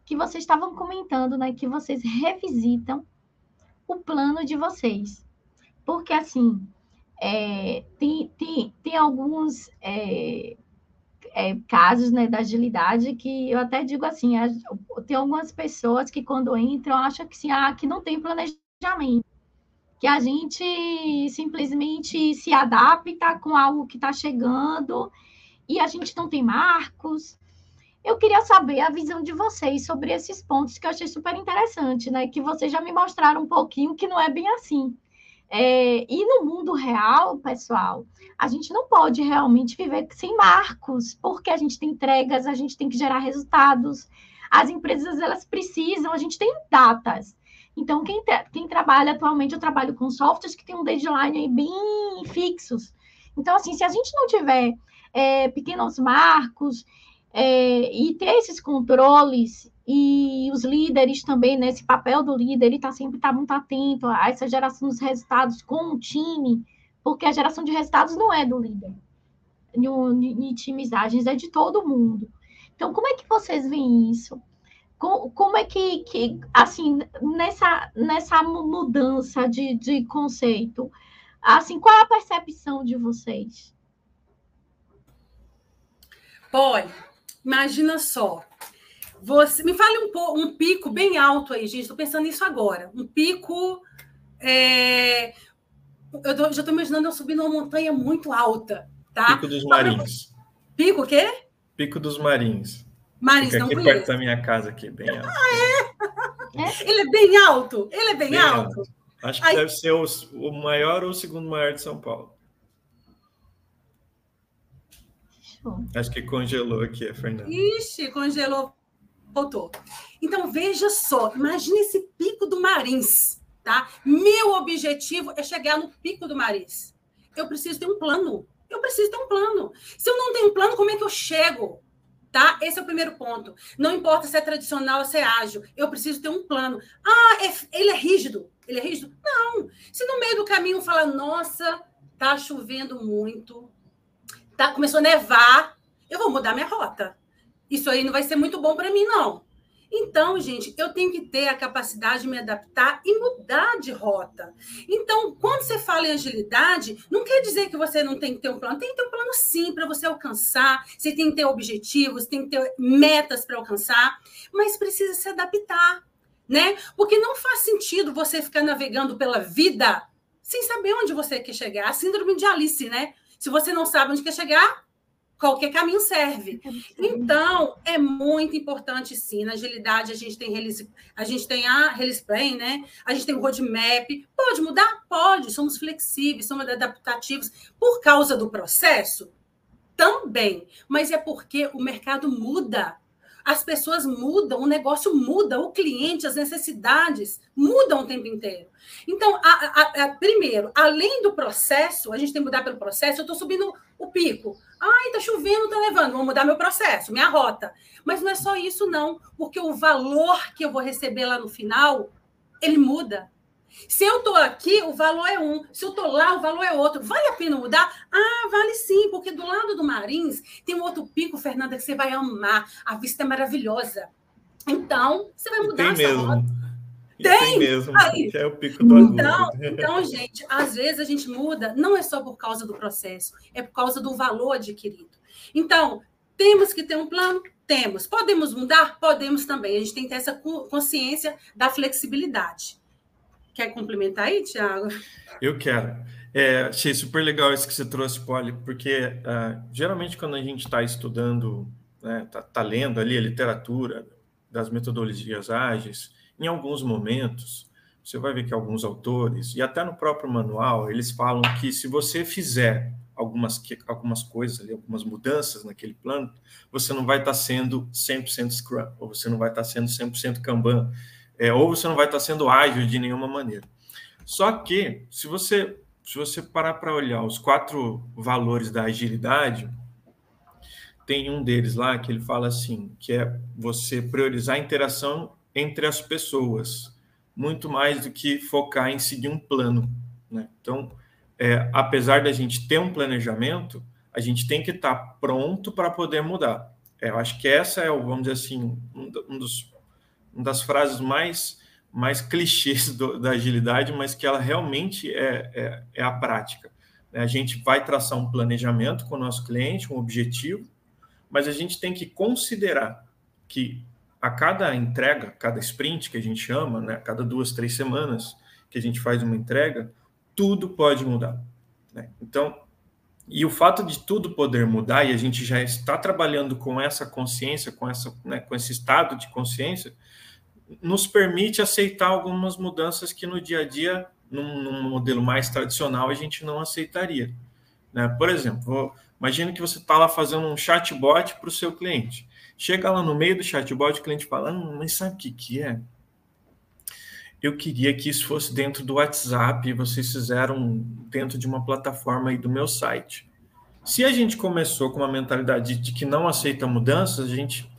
que vocês estavam comentando, né, que vocês revisitam o plano de vocês. Porque, assim, é, tem, tem, tem alguns é, é, casos né, da agilidade que eu até digo assim, tem algumas pessoas que quando entram acham que, assim, ah, que não tem planejamento, que a gente simplesmente se adapta com algo que está chegando e a gente não tem marcos. Eu queria saber a visão de vocês sobre esses pontos que eu achei super interessante, né? Que vocês já me mostraram um pouquinho que não é bem assim. É, e no mundo real, pessoal, a gente não pode realmente viver sem marcos, porque a gente tem entregas, a gente tem que gerar resultados. As empresas elas precisam, a gente tem datas. Então, quem, quem trabalha atualmente, eu trabalho com softwares que tem um deadline bem fixos. Então, assim, se a gente não tiver é, pequenos marcos é, e ter esses controles e os líderes também, né, esse papel do líder, ele está sempre tá muito atento a essa geração dos resultados com o time, porque a geração de resultados não é do líder. Em times ágeis é de todo mundo. Então, como é que vocês veem isso? Como, é que, que, assim, nessa, nessa mudança de, de conceito, assim, qual é a percepção de vocês? Olha, imagina só. Você me fale um, um pico bem alto aí, gente. Estou pensando nisso agora. Um pico. É... Eu tô, já estou imaginando eu subindo uma montanha muito alta, tá? Pico dos Marins. Pico o quê? Pico dos Marins. Marins, Fica não aqui conheço. perto da minha casa, aqui, bem alto. Ah, é? Ele é bem alto? Ele é bem, Bem alto? alto. Acho que Ai. deve ser o, o maior ou o segundo maior de São Paulo. Acho que congelou aqui, a Fernanda. Ixi, congelou, voltou. Então, veja só, imagine esse pico do Marins, tá? Meu objetivo é chegar no pico do Marins. Eu preciso ter um plano. Eu preciso ter um plano. Se eu não tenho um plano, como é que eu chego? Tá? Esse é o primeiro ponto. Não importa se é tradicional ou se é ágil, eu preciso ter um plano. Ah, é- ele é rígido. Ele é rígido? Não. Se no meio do caminho fala, nossa, tá chovendo muito, tá, começou a nevar, eu vou mudar minha rota. Isso aí não vai ser muito bom para mim, não. Então, gente, eu tenho que ter a capacidade de me adaptar e mudar de rota. Então, quando você fala em agilidade, não quer dizer que você não tem que ter um plano. Tem que ter um plano sim para você alcançar. Você tem que ter objetivos, tem que ter metas para alcançar, mas precisa se adaptar, né? Porque não faz sentido você ficar navegando pela vida sem saber onde você quer chegar. A síndrome de Alice, né? Se você não sabe onde quer chegar, qualquer caminho serve. Então, é muito importante, sim. Na agilidade, a gente tem release, a gente tem a release plan, né? A gente tem o roadmap. Pode mudar? Pode. Somos flexíveis, somos adaptativos. Por causa do processo? Também. Mas é porque o mercado muda. As pessoas mudam, o negócio muda, o cliente, as necessidades mudam o tempo inteiro. Então, a- a- a- primeiro, além do processo, a gente tem que mudar pelo processo. Eu estou subindo o pico. Ai, tá chovendo, tá levando. Vou mudar meu processo, minha rota. Mas não é só isso, não. Porque o valor que eu vou receber lá no final, ele muda. Se eu estou aqui, o valor é um. Se eu estou lá, o valor é outro. Vale a pena mudar? Ah, vale sim, porque do lado do Marins tem um outro pico, Fernanda, que você vai amar. A vista é maravilhosa. Então, você vai mudar Tem essa mesmo. rota. Tem? Tem mesmo. Aí. É o pico do. Então, então, gente, às vezes a gente muda, não é só por causa do processo, é por causa do valor adquirido. Então, temos que ter um plano? Temos. Podemos mudar? Podemos também. A gente tem que ter essa co- consciência da flexibilidade. Quer complementar aí, Tiago? Eu quero. É, achei super legal isso que você trouxe, Polly, porque ah, geralmente quando a gente está estudando, né, tá, tá lendo ali a literatura das metodologias ágeis, em alguns momentos, você vai ver que alguns autores, e até no próprio manual, eles falam que se você fizer algumas, algumas coisas ali, algumas mudanças naquele plano, você não vai estar sendo 100% Scrum, ou você não vai estar sendo 100% Kanban, é, ou você não vai estar sendo ágil de nenhuma maneira. Só que, se você, se você parar para olhar os quatro valores da agilidade, tem um deles lá que ele fala assim, que é você priorizar a interação entre as pessoas, muito mais do que focar em seguir um plano. Né? Então, é, apesar da gente ter um planejamento, a gente tem que estar pronto para poder mudar. É, eu acho que essa é, vamos dizer assim, um dos, uma das frases mais mais clichês do, da agilidade, mas que ela realmente é, é, é a prática. né? A gente vai traçar um planejamento com o nosso cliente, um objetivo, mas a gente tem que considerar que a cada entrega, cada sprint que a gente chama, né, cada duas, três semanas que a gente faz uma entrega, tudo pode mudar. né? Então, E o fato de tudo poder mudar, e a gente já está trabalhando com essa consciência, com, essa, né, com esse estado de consciência, nos permite aceitar algumas mudanças que no dia a dia, num, num modelo mais tradicional, a gente não aceitaria. Né? Por exemplo, imagine que você está lá fazendo um chatbot para o seu cliente. Chega lá no meio do chatbot, o cliente fala, hum, mas sabe o que, que é? Eu queria que isso fosse dentro do WhatsApp e vocês fizeram dentro de uma plataforma aí do meu site. Se a gente começou com uma mentalidade de que não aceita mudanças, a gente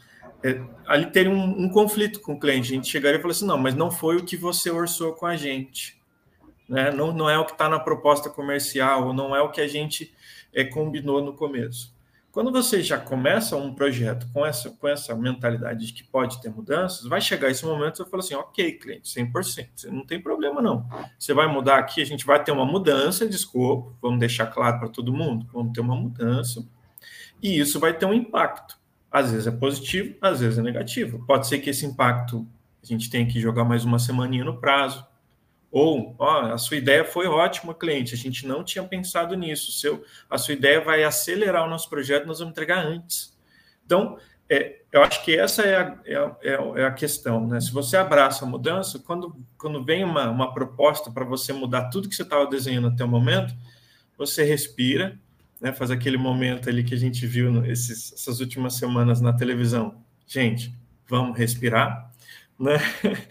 é, ali teria um, um, conflito com o cliente. A gente chegaria e falaria assim: não, mas não foi o que você orçou com a gente. Né? Não, não é o que está na proposta comercial, ou não é o que a gente é, combinou no começo. Quando você já começa um projeto com essa, com essa mentalidade de que pode ter mudanças, vai chegar esse momento e você fala assim, ok, cliente, 100%, não tem problema não. Você vai mudar aqui, a gente vai ter uma mudança de escopo, vamos deixar claro para todo mundo, vamos ter uma mudança, e isso vai ter um impacto. Às vezes é positivo, às vezes é negativo. Pode ser que esse impacto a gente tenha que jogar mais uma semaninha no prazo, ou, ó, a sua ideia foi ótima, cliente, a gente não tinha pensado nisso. Seu, a sua ideia vai acelerar o nosso projeto, nós vamos entregar antes. Então, é, eu acho que essa é a, é a, é a, questão. Né? Se você abraça a mudança, quando, quando vem uma, uma proposta para você mudar tudo que você estava desenhando até o momento, você respira, né? faz aquele momento ali que a gente viu essas últimas semanas na televisão. Gente, vamos respirar, né?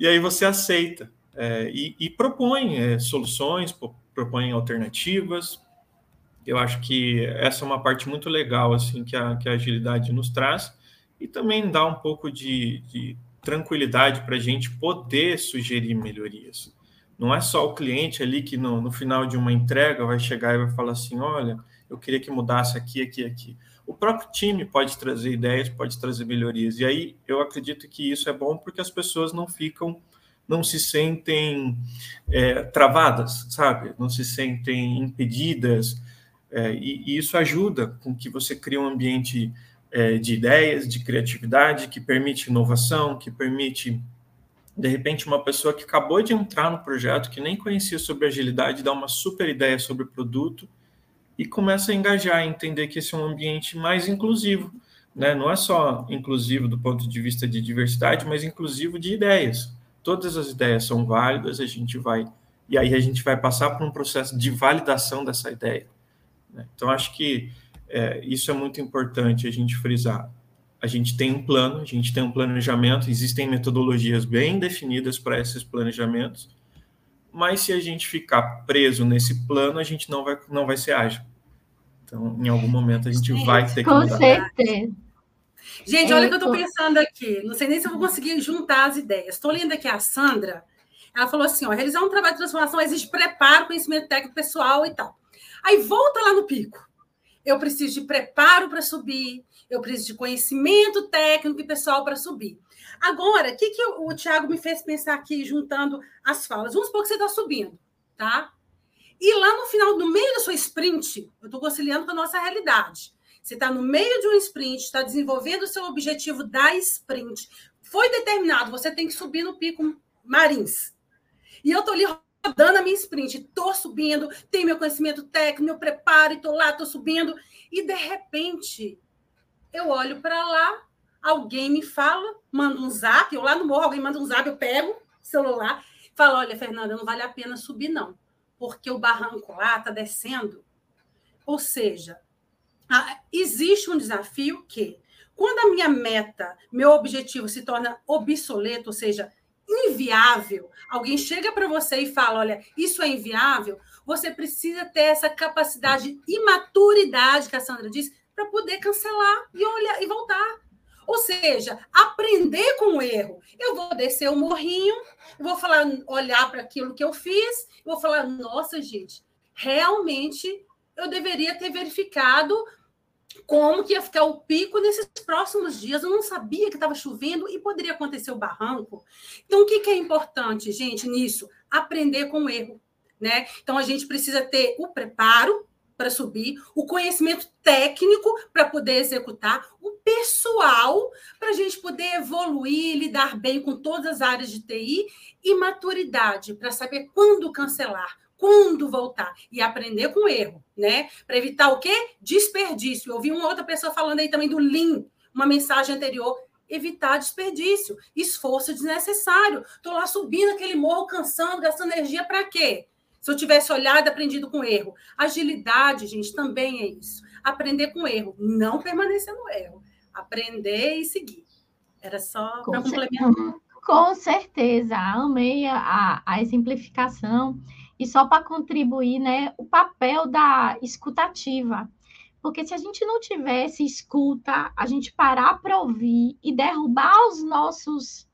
E aí você aceita é, e, e, propõe é, soluções, propõe alternativas. Eu acho que essa é uma parte muito legal assim que a, que a agilidade nos traz e também dá um pouco de, de tranquilidade para a gente poder sugerir melhorias. Não é só o cliente ali que no, no final de uma entrega vai chegar e vai falar assim, olha, eu queria que mudasse aqui, aqui, aqui. O próprio time pode trazer ideias, pode trazer melhorias. E aí eu acredito que isso é bom porque as pessoas não ficam não se sentem é, travadas, sabe? Não se sentem impedidas. É, e, e, isso ajuda com que você crie um ambiente é, de ideias, de criatividade, que permite inovação, que permite, de repente, uma pessoa que acabou de entrar no projeto, que nem conhecia sobre agilidade, dar uma super ideia sobre o produto e começa a engajar, entender que esse é um ambiente mais inclusivo. Né? Não é só inclusivo do ponto de vista de diversidade, mas inclusivo de ideias todas as ideias são válidas, a gente vai e aí a gente vai passar por um processo de validação dessa ideia. Né? Então acho que é, isso é muito importante a gente frisar. A gente tem um plano, a gente tem um planejamento, existem metodologias bem definidas para esses planejamentos, mas se a gente ficar preso nesse plano, a gente não vai, não vai ser ágil. Então, em algum momento, a gente vai ter que mudar. Com certeza. Gente, olha o que eu estou pensando aqui. Não sei nem se eu vou conseguir juntar as ideias. Estou lendo aqui a Sandra. Ela falou assim: ó, realizar um trabalho de transformação exige preparo, conhecimento técnico pessoal e tal. Aí volta lá no pico. Eu preciso de preparo para subir, eu preciso de conhecimento técnico e pessoal para subir. Agora, o que, que o Tiago me fez pensar aqui, juntando as falas? Vamos supor que você está subindo, tá? E lá no final, no meio da sua sprint, eu estou conciliando com a nossa realidade. Você está no meio de um sprint, está desenvolvendo o seu objetivo da sprint. Foi determinado, você tem que subir no pico Marins. E eu estou ali rodando a minha sprint, estou subindo, tenho meu conhecimento técnico, meu preparo, estou lá, estou subindo. E de repente, eu olho para lá, alguém me fala, manda um zap, eu lá no morro, alguém manda um zap, eu pego o celular, falo: olha, Fernanda, não vale a pena subir, não, porque o barranco lá está descendo. Ou seja, existe um desafio que, quando a minha meta, meu objetivo se torna obsoleto, ou seja, inviável, alguém chega para você e fala: olha, isso é inviável, você precisa ter essa capacidade e maturidade que a Sandra disse para poder cancelar e olhar e voltar. Ou seja, aprender com o erro. Eu vou descer o morrinho, vou falar, olhar para aquilo que eu fiz, vou falar, nossa, gente, realmente eu deveria ter verificado como que ia ficar o pico nesses próximos dias. Eu não sabia que estava chovendo e poderia acontecer o barranco. Então, o que, que é importante, gente, nisso? Aprender com o erro. Né? Então, a gente precisa ter o preparo para subir, o conhecimento técnico para poder executar, o pessoal para a gente poder evoluir, lidar bem com todas as áreas de TI e maturidade para saber quando cancelar, quando voltar e aprender com erro, né? Para evitar o quê? Desperdício. Eu ouvi uma outra pessoa falando aí também do Lean, uma mensagem anterior. Evitar desperdício, esforço desnecessário. Estou lá subindo aquele morro, cansando, gastando energia para quê? Se eu tivesse olhado aprendido com erro. Agilidade, gente, também é isso. Aprender com erro, não permanecer no erro. Aprender e seguir. Era só para complementar. Com certeza, amei a, a exemplificação. E só para contribuir, né, o papel da escutativa. Porque se a gente não tivesse escuta, a gente parar para ouvir e derrubar os nossos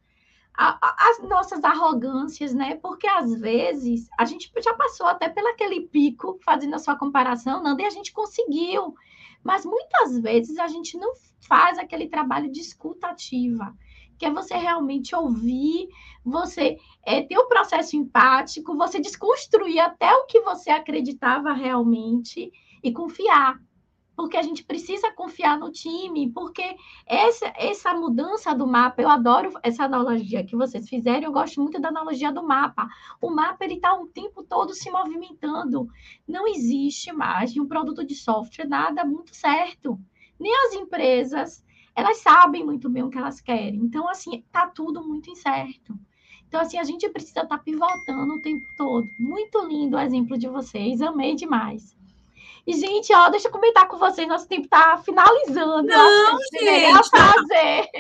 as nossas arrogâncias, né? Porque às vezes a gente já passou até pelaquele pico, fazendo a sua comparação, Nanda, e a gente conseguiu. Mas muitas vezes a gente não faz aquele trabalho de escutativa que é você realmente ouvir, você é, ter o um processo empático, você desconstruir até o que você acreditava realmente e confiar. Porque a gente precisa confiar no time, porque essa, essa mudança do mapa, eu adoro essa analogia que vocês fizeram, eu gosto muito da analogia do mapa. O mapa ele está o tempo todo se movimentando. Não existe mais de um produto de software nada muito certo. Nem as empresas, elas sabem muito bem o que elas querem. Então, assim, tá tudo muito incerto. Então, assim, a gente precisa estar tá pivotando o tempo todo. Muito lindo o exemplo de vocês, amei demais. E, gente, ó, deixa eu comentar com vocês, nosso tempo tá finalizando. Não, gente. fazer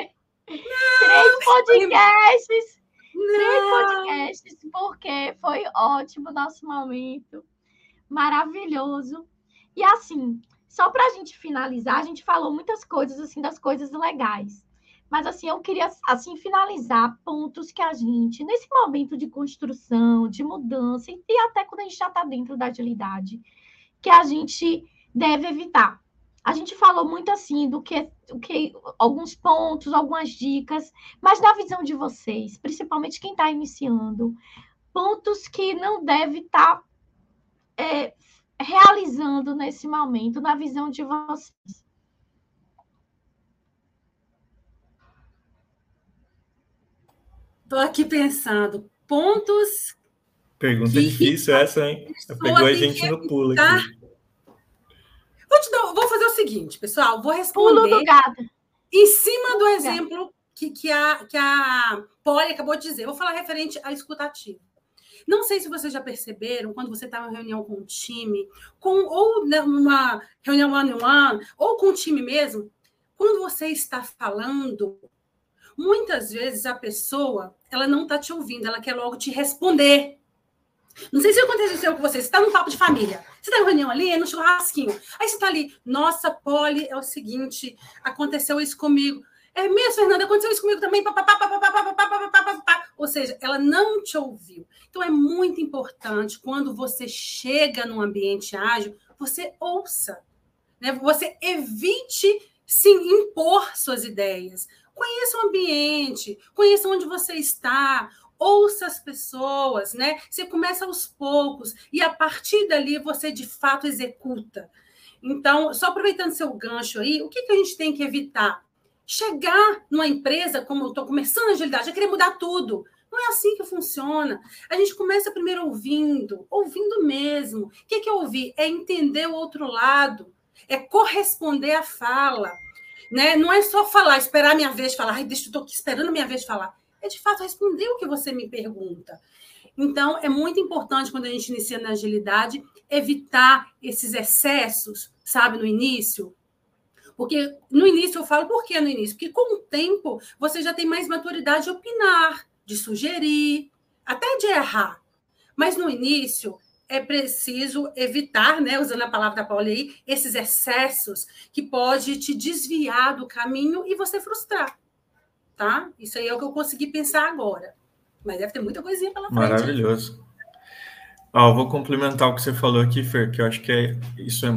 não, três podcasts. Não. Três podcasts, porque foi ótimo nosso momento. Maravilhoso. E assim, só para a gente finalizar, a gente falou muitas coisas assim das coisas legais. Mas assim, eu queria assim finalizar pontos que a gente, nesse momento de construção, de mudança, e até quando a gente já está dentro da agilidade, que a gente deve evitar. A gente falou muito assim do que, do que alguns pontos, algumas dicas, mas na visão de vocês, principalmente quem está iniciando, pontos que não deve estar tá, é, realizando nesse momento, na visão de vocês? Estou aqui pensando, pontos. Pergunta difícil essa, hein? Pegou a gente no pulo aqui. Vou, te dar, vou fazer o seguinte, pessoal, vou responder em cima do exemplo que, que, a, que a Polly acabou de dizer. Vou falar referente à escutativa. Não sei se vocês já perceberam, quando você está em uma reunião com o time, com, ou numa reunião one-on-one, -one, ou com o time mesmo, quando você está falando, muitas vezes a pessoa ela não está te ouvindo, ela quer logo te responder. Não sei se aconteceu com você, você está num papo de família, você está em reunião ali, é no churrasquinho, aí você está ali, nossa, Polly, é o seguinte, aconteceu isso comigo. É mesmo, Fernanda, aconteceu isso comigo também. Ou seja, ela não te ouviu. Então, é muito importante, quando você chega num ambiente ágil, você ouça. Né? Você evite se impor suas ideias. Conheça o ambiente, conheça onde você está, ouça as pessoas, né? Você começa aos poucos e a partir dali você de fato executa. Então, só aproveitando seu gancho aí, o que, que a gente tem que evitar? chegar numa empresa, como eu estou começando a agilidade, já querer mudar tudo. Não é assim que funciona. A gente começa primeiro ouvindo, ouvindo mesmo. O que é ouvir? É entender o outro lado, é corresponder à fala. Né? Não é só falar, esperar a minha vez falar, ai, deixa, eu estou aqui esperando a minha vez falar. É de fato responder o que você me pergunta. Então, é muito importante quando a gente inicia na agilidade evitar esses excessos, sabe, no início, porque no início eu falo, por que no início? Porque com o tempo você já tem mais maturidade de opinar, de sugerir, até de errar. Mas no início é preciso evitar, né, usando a palavra da Paula aí, esses excessos que pode te desviar do caminho e você frustrar. Tá? Isso aí é o que eu consegui pensar agora. Mas deve ter muita coisinha pela frente. Maravilhoso. Ah, vou complementar o que você falou aqui, Fer, que eu acho que é, isso é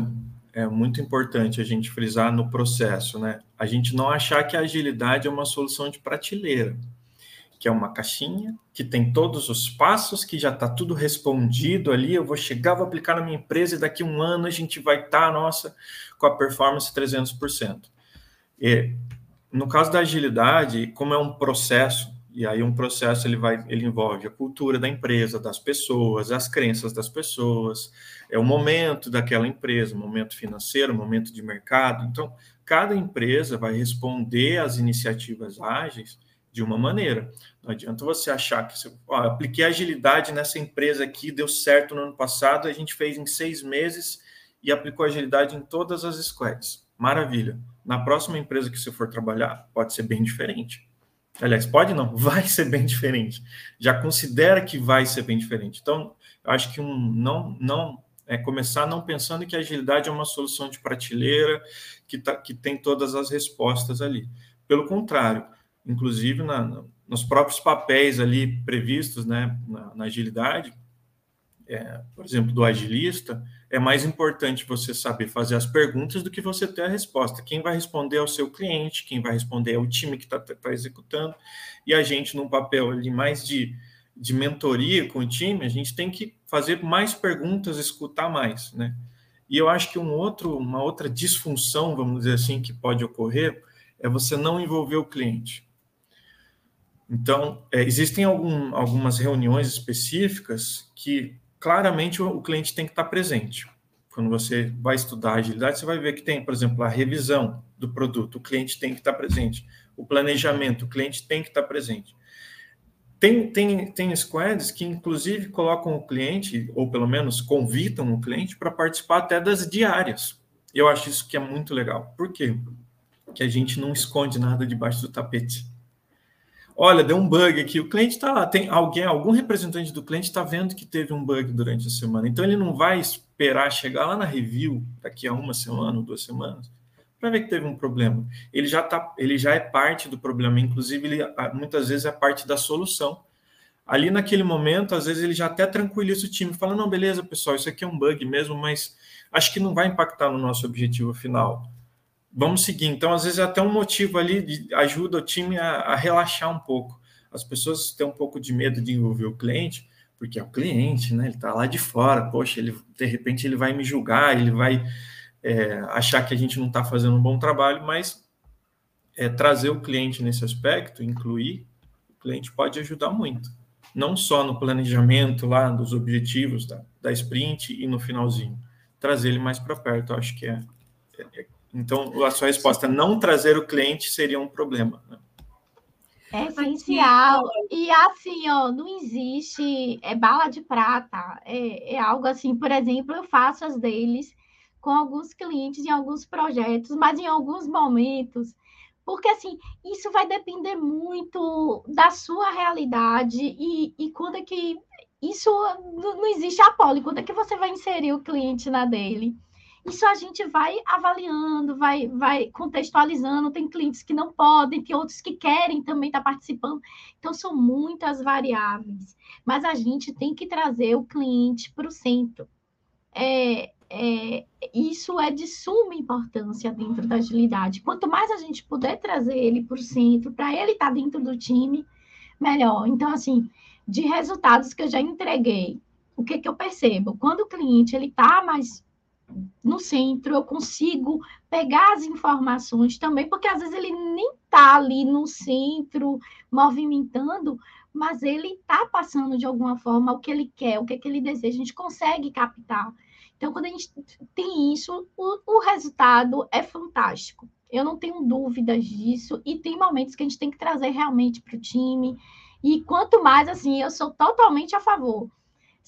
é muito importante a gente frisar no processo, né? A gente não achar que a agilidade é uma solução de prateleira, que é uma caixinha que tem todos os passos, que já está tudo respondido ali. Eu vou chegar, vou aplicar na minha empresa e daqui a um ano a gente vai estar, tá, nossa, com a performance 300%. E no caso da agilidade, como é um processo E aí um processo ele vai, ele envolve a cultura da empresa, das pessoas, as crenças das pessoas, é o momento daquela empresa, o momento financeiro, o momento de mercado. Então, cada empresa vai responder às iniciativas ágeis de uma maneira. Não adianta você achar que você, ó, apliquei agilidade nessa empresa aqui, deu certo no ano passado, a gente fez em seis meses e aplicou agilidade em todas as squads. Maravilha. Na próxima empresa que você for trabalhar, pode ser bem diferente. Aliás, pode não, vai ser bem diferente. Já considera que vai ser bem diferente. Então, eu acho que um não não é começar não pensando que a agilidade é uma solução de prateleira que, tá, que tem todas as respostas ali. Pelo contrário, inclusive na, nos próprios papéis ali previstos né, na, na agilidade, é, por exemplo, do agilista, é mais importante você saber fazer as perguntas do que você ter a resposta. Quem vai responder é o seu cliente, quem vai responder é o time que está tá executando, e a gente, num papel ali mais de, de mentoria com o time, a gente tem que fazer mais perguntas, escutar mais, né? E eu acho que um outro, uma outra disfunção, vamos dizer assim, que pode ocorrer é você não envolver o cliente. Então, é, existem algum, algumas reuniões específicas que claramente o, cliente tem que estar presente. Quando você vai estudar agilidade, você vai ver que tem, por exemplo, a revisão do produto, o cliente tem que estar presente. O planejamento, o cliente tem que estar presente. Tem, tem, tem squads que, inclusive, colocam o cliente, ou pelo menos convidam o cliente para participar até das diárias. Eu acho isso que é muito legal. Por quê? Porque a gente não esconde nada debaixo do tapete. Olha, deu um bug aqui. O cliente está lá, tem alguém, algum representante do cliente está vendo que teve um bug durante a semana. Então ele não vai esperar chegar lá na review daqui a uma semana ou duas semanas para ver que teve um problema. Ele já tá, ele já é parte do problema. Inclusive ele muitas vezes é parte da solução. Ali naquele momento, às vezes ele já até tranquiliza o time, fala não, beleza, pessoal, isso aqui é um bug mesmo, mas acho que não vai impactar no nosso objetivo final vamos seguir. Então, às vezes, é até um motivo ali de ajuda o time a, a, relaxar um pouco. As pessoas têm um pouco de medo de envolver o cliente, porque é o cliente, né? Ele está lá de fora, poxa, ele de repente ele vai me julgar, ele vai é, achar que a gente não está fazendo um bom trabalho, mas é, trazer o cliente nesse aspecto, incluir, o cliente pode ajudar muito. Não só no planejamento lá dos objetivos da, da sprint e no finalzinho. Trazer ele mais para perto, acho que é, é então, a sua resposta, não trazer o cliente seria um problema. Né? É essencial. E assim, ó, não existe é bala de prata. É, é algo assim, por exemplo, eu faço as deles com alguns clientes em alguns projetos, mas em alguns momentos, porque assim, isso vai depender muito da sua realidade e, e quando é que isso não existe a poli, quando é que você vai inserir o cliente na dele. Isso a gente vai avaliando, vai, vai contextualizando. Tem clientes que não podem, tem outros que querem também estar tá participando. Então, são muitas variáveis. Mas a gente tem que trazer o cliente para o centro. É, é, isso é de suma importância dentro da agilidade. Quanto mais a gente puder trazer ele para o centro, para ele estar tá dentro do time, melhor. Então, assim, de resultados que eu já entreguei, o que, que eu percebo? Quando o cliente ele está mais no centro, eu consigo pegar as informações também, porque às vezes ele nem está ali no centro movimentando, mas ele está passando de alguma forma o que ele quer, o que, é que ele deseja, a gente consegue captar. Então, quando a gente tem isso, o, o resultado é fantástico. Eu não tenho dúvidas disso, e tem momentos que a gente tem que trazer realmente para o time. E quanto mais assim, eu sou totalmente a favor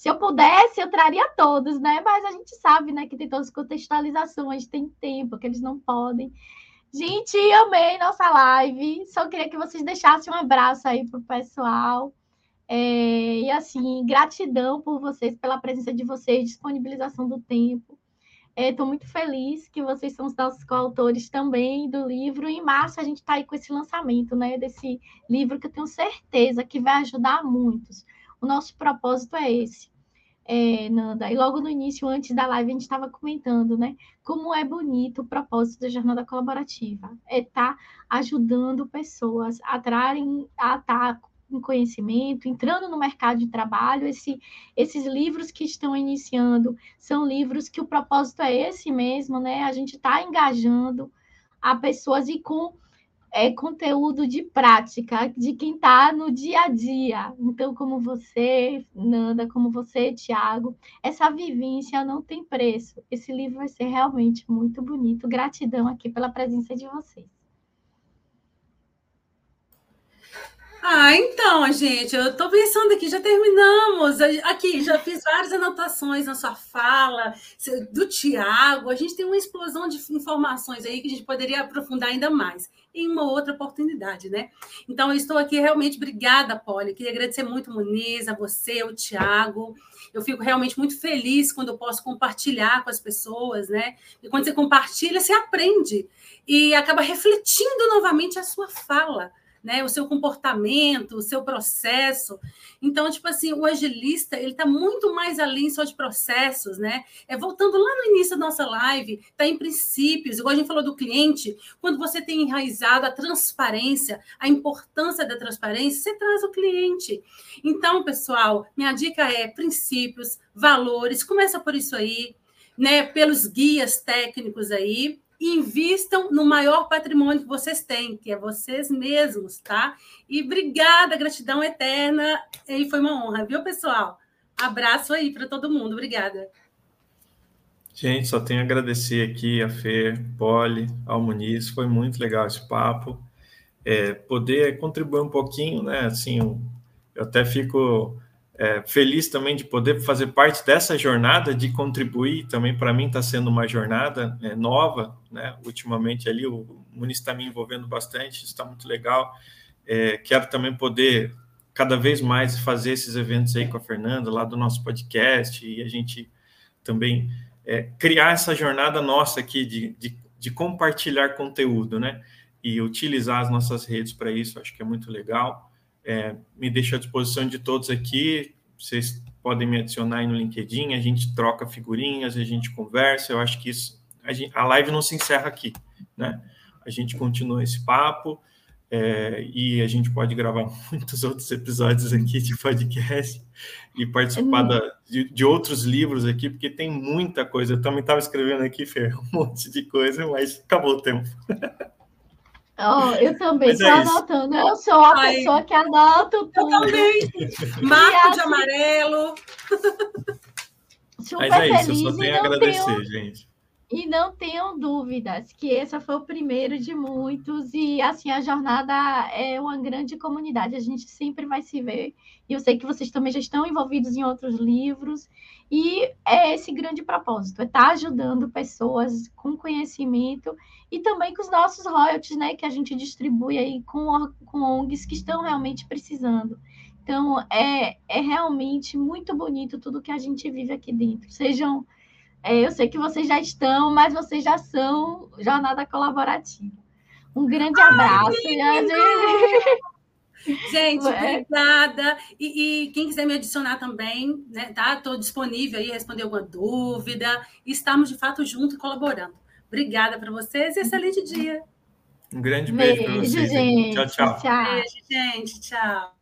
se eu pudesse, eu traria todos, né? Mas a gente sabe, né, que tem todas as contextualizações, tem tempo que eles não podem. Gente, amei nossa live. Só queria que vocês deixassem um abraço aí pro pessoal. É, e assim, gratidão por vocês, pela presença de vocês, disponibilização do tempo. Estou é, muito feliz que vocês são os nossos coautores também do livro. Em março a gente está aí com esse lançamento, né? Desse livro que eu tenho certeza que vai ajudar muitos. O nosso propósito é esse é, Nanda, e logo no início, antes da live, a gente estava comentando, né? Como é bonito o propósito da jornada colaborativa. É estar tá ajudando pessoas a trarem, a estar tá em conhecimento, entrando no mercado de trabalho. Esse, esses livros que estão iniciando são livros que o propósito é esse mesmo, né? A gente está engajando a pessoas e com é conteúdo de prática, de quem está no dia a dia. Então, como você, Nanda, como você, Tiago, essa vivência não tem preço. Esse livro vai ser realmente muito bonito. Gratidão aqui pela presença de vocês. Ah, então, gente, eu estou pensando aqui, já terminamos. Aqui, já fiz várias anotações na sua fala, do Tiago. A gente tem uma explosão de informações aí que a gente poderia aprofundar ainda mais em uma outra oportunidade, né? Então, eu estou aqui realmente, obrigada, Polly. Queria agradecer muito, Muniz, a você, o Tiago. Eu fico realmente muito feliz quando eu posso compartilhar com as pessoas, né? E quando você compartilha, você aprende e acaba refletindo novamente a sua fala né? O seu comportamento, o seu processo. Então, tipo assim, o agilista, ele está muito mais além só de processos, né? É voltando lá no início da nossa live, está em princípios, igual a gente falou do cliente, quando você tem enraizado a transparência, a importância da transparência, você traz o cliente. Então, pessoal, minha dica é princípios, valores, começa por isso aí, né? Pelos guias técnicos aí, invistam no maior patrimônio que vocês têm, que é vocês mesmos, tá? E obrigada, gratidão eterna. E foi uma honra, viu, pessoal? Abraço aí para todo mundo. Obrigada. Gente, só tenho a agradecer aqui a Fê, Poli, ao Muniz. Foi muito legal esse papo. É, poder contribuir um pouquinho, né? Assim, eu até fico é, feliz também de poder fazer parte dessa jornada, de contribuir. Também para mim está sendo uma jornada é, nova, né? Ultimamente ali o Muniz está me envolvendo bastante, está muito legal. É, quero também poder cada vez mais fazer esses eventos aí com a Fernanda, lá do nosso podcast, e a gente também é, criar essa jornada nossa aqui de, de, de compartilhar conteúdo, né? E utilizar as nossas redes para isso, acho que é muito legal. É, me deixo à disposição de todos aqui. Vocês podem me adicionar aí no LinkedIn, a gente troca figurinhas, a gente conversa. Eu acho que isso, a, gente, a live não se encerra aqui, né? A gente continua esse papo é, e a gente pode gravar muitos outros episódios aqui de podcast e participar da, de, de, outros livros aqui, porque tem muita coisa. Eu também estava escrevendo aqui, Fer, um monte de coisa, mas acabou o tempo. Oh, eu também estou é anotando. Eu sou a Ai. pessoa que anota tudo. Eu também. Marco assim, de amarelo. Super Mas é isso, eu só tenho a agradecer, tenho, gente. E não tenham dúvidas que esse foi o primeiro de muitos. E assim, a jornada é uma grande comunidade. A gente sempre vai se ver. E eu sei que vocês também já estão envolvidos em outros livros. E é esse grande propósito: é estar tá ajudando pessoas com conhecimento e também com os nossos royalties, né, que a gente distribui aí com, com ONGs que estão realmente precisando. Então, é, é realmente muito bonito tudo que a gente vive aqui dentro. Sejam, é, eu sei que vocês já estão, mas vocês já são jornada colaborativa. Um grande abraço. Gente, é. obrigada. E, e, quem quiser me adicionar também, né, tá? Estou disponível aí, responder alguma dúvida. Estamos de fato juntos colaborando. Obrigada para vocês e excelente dia. Um grande beijo, beijo para vocês. Gente. Tchau, tchau. tchau. Beijo, gente. Tchau.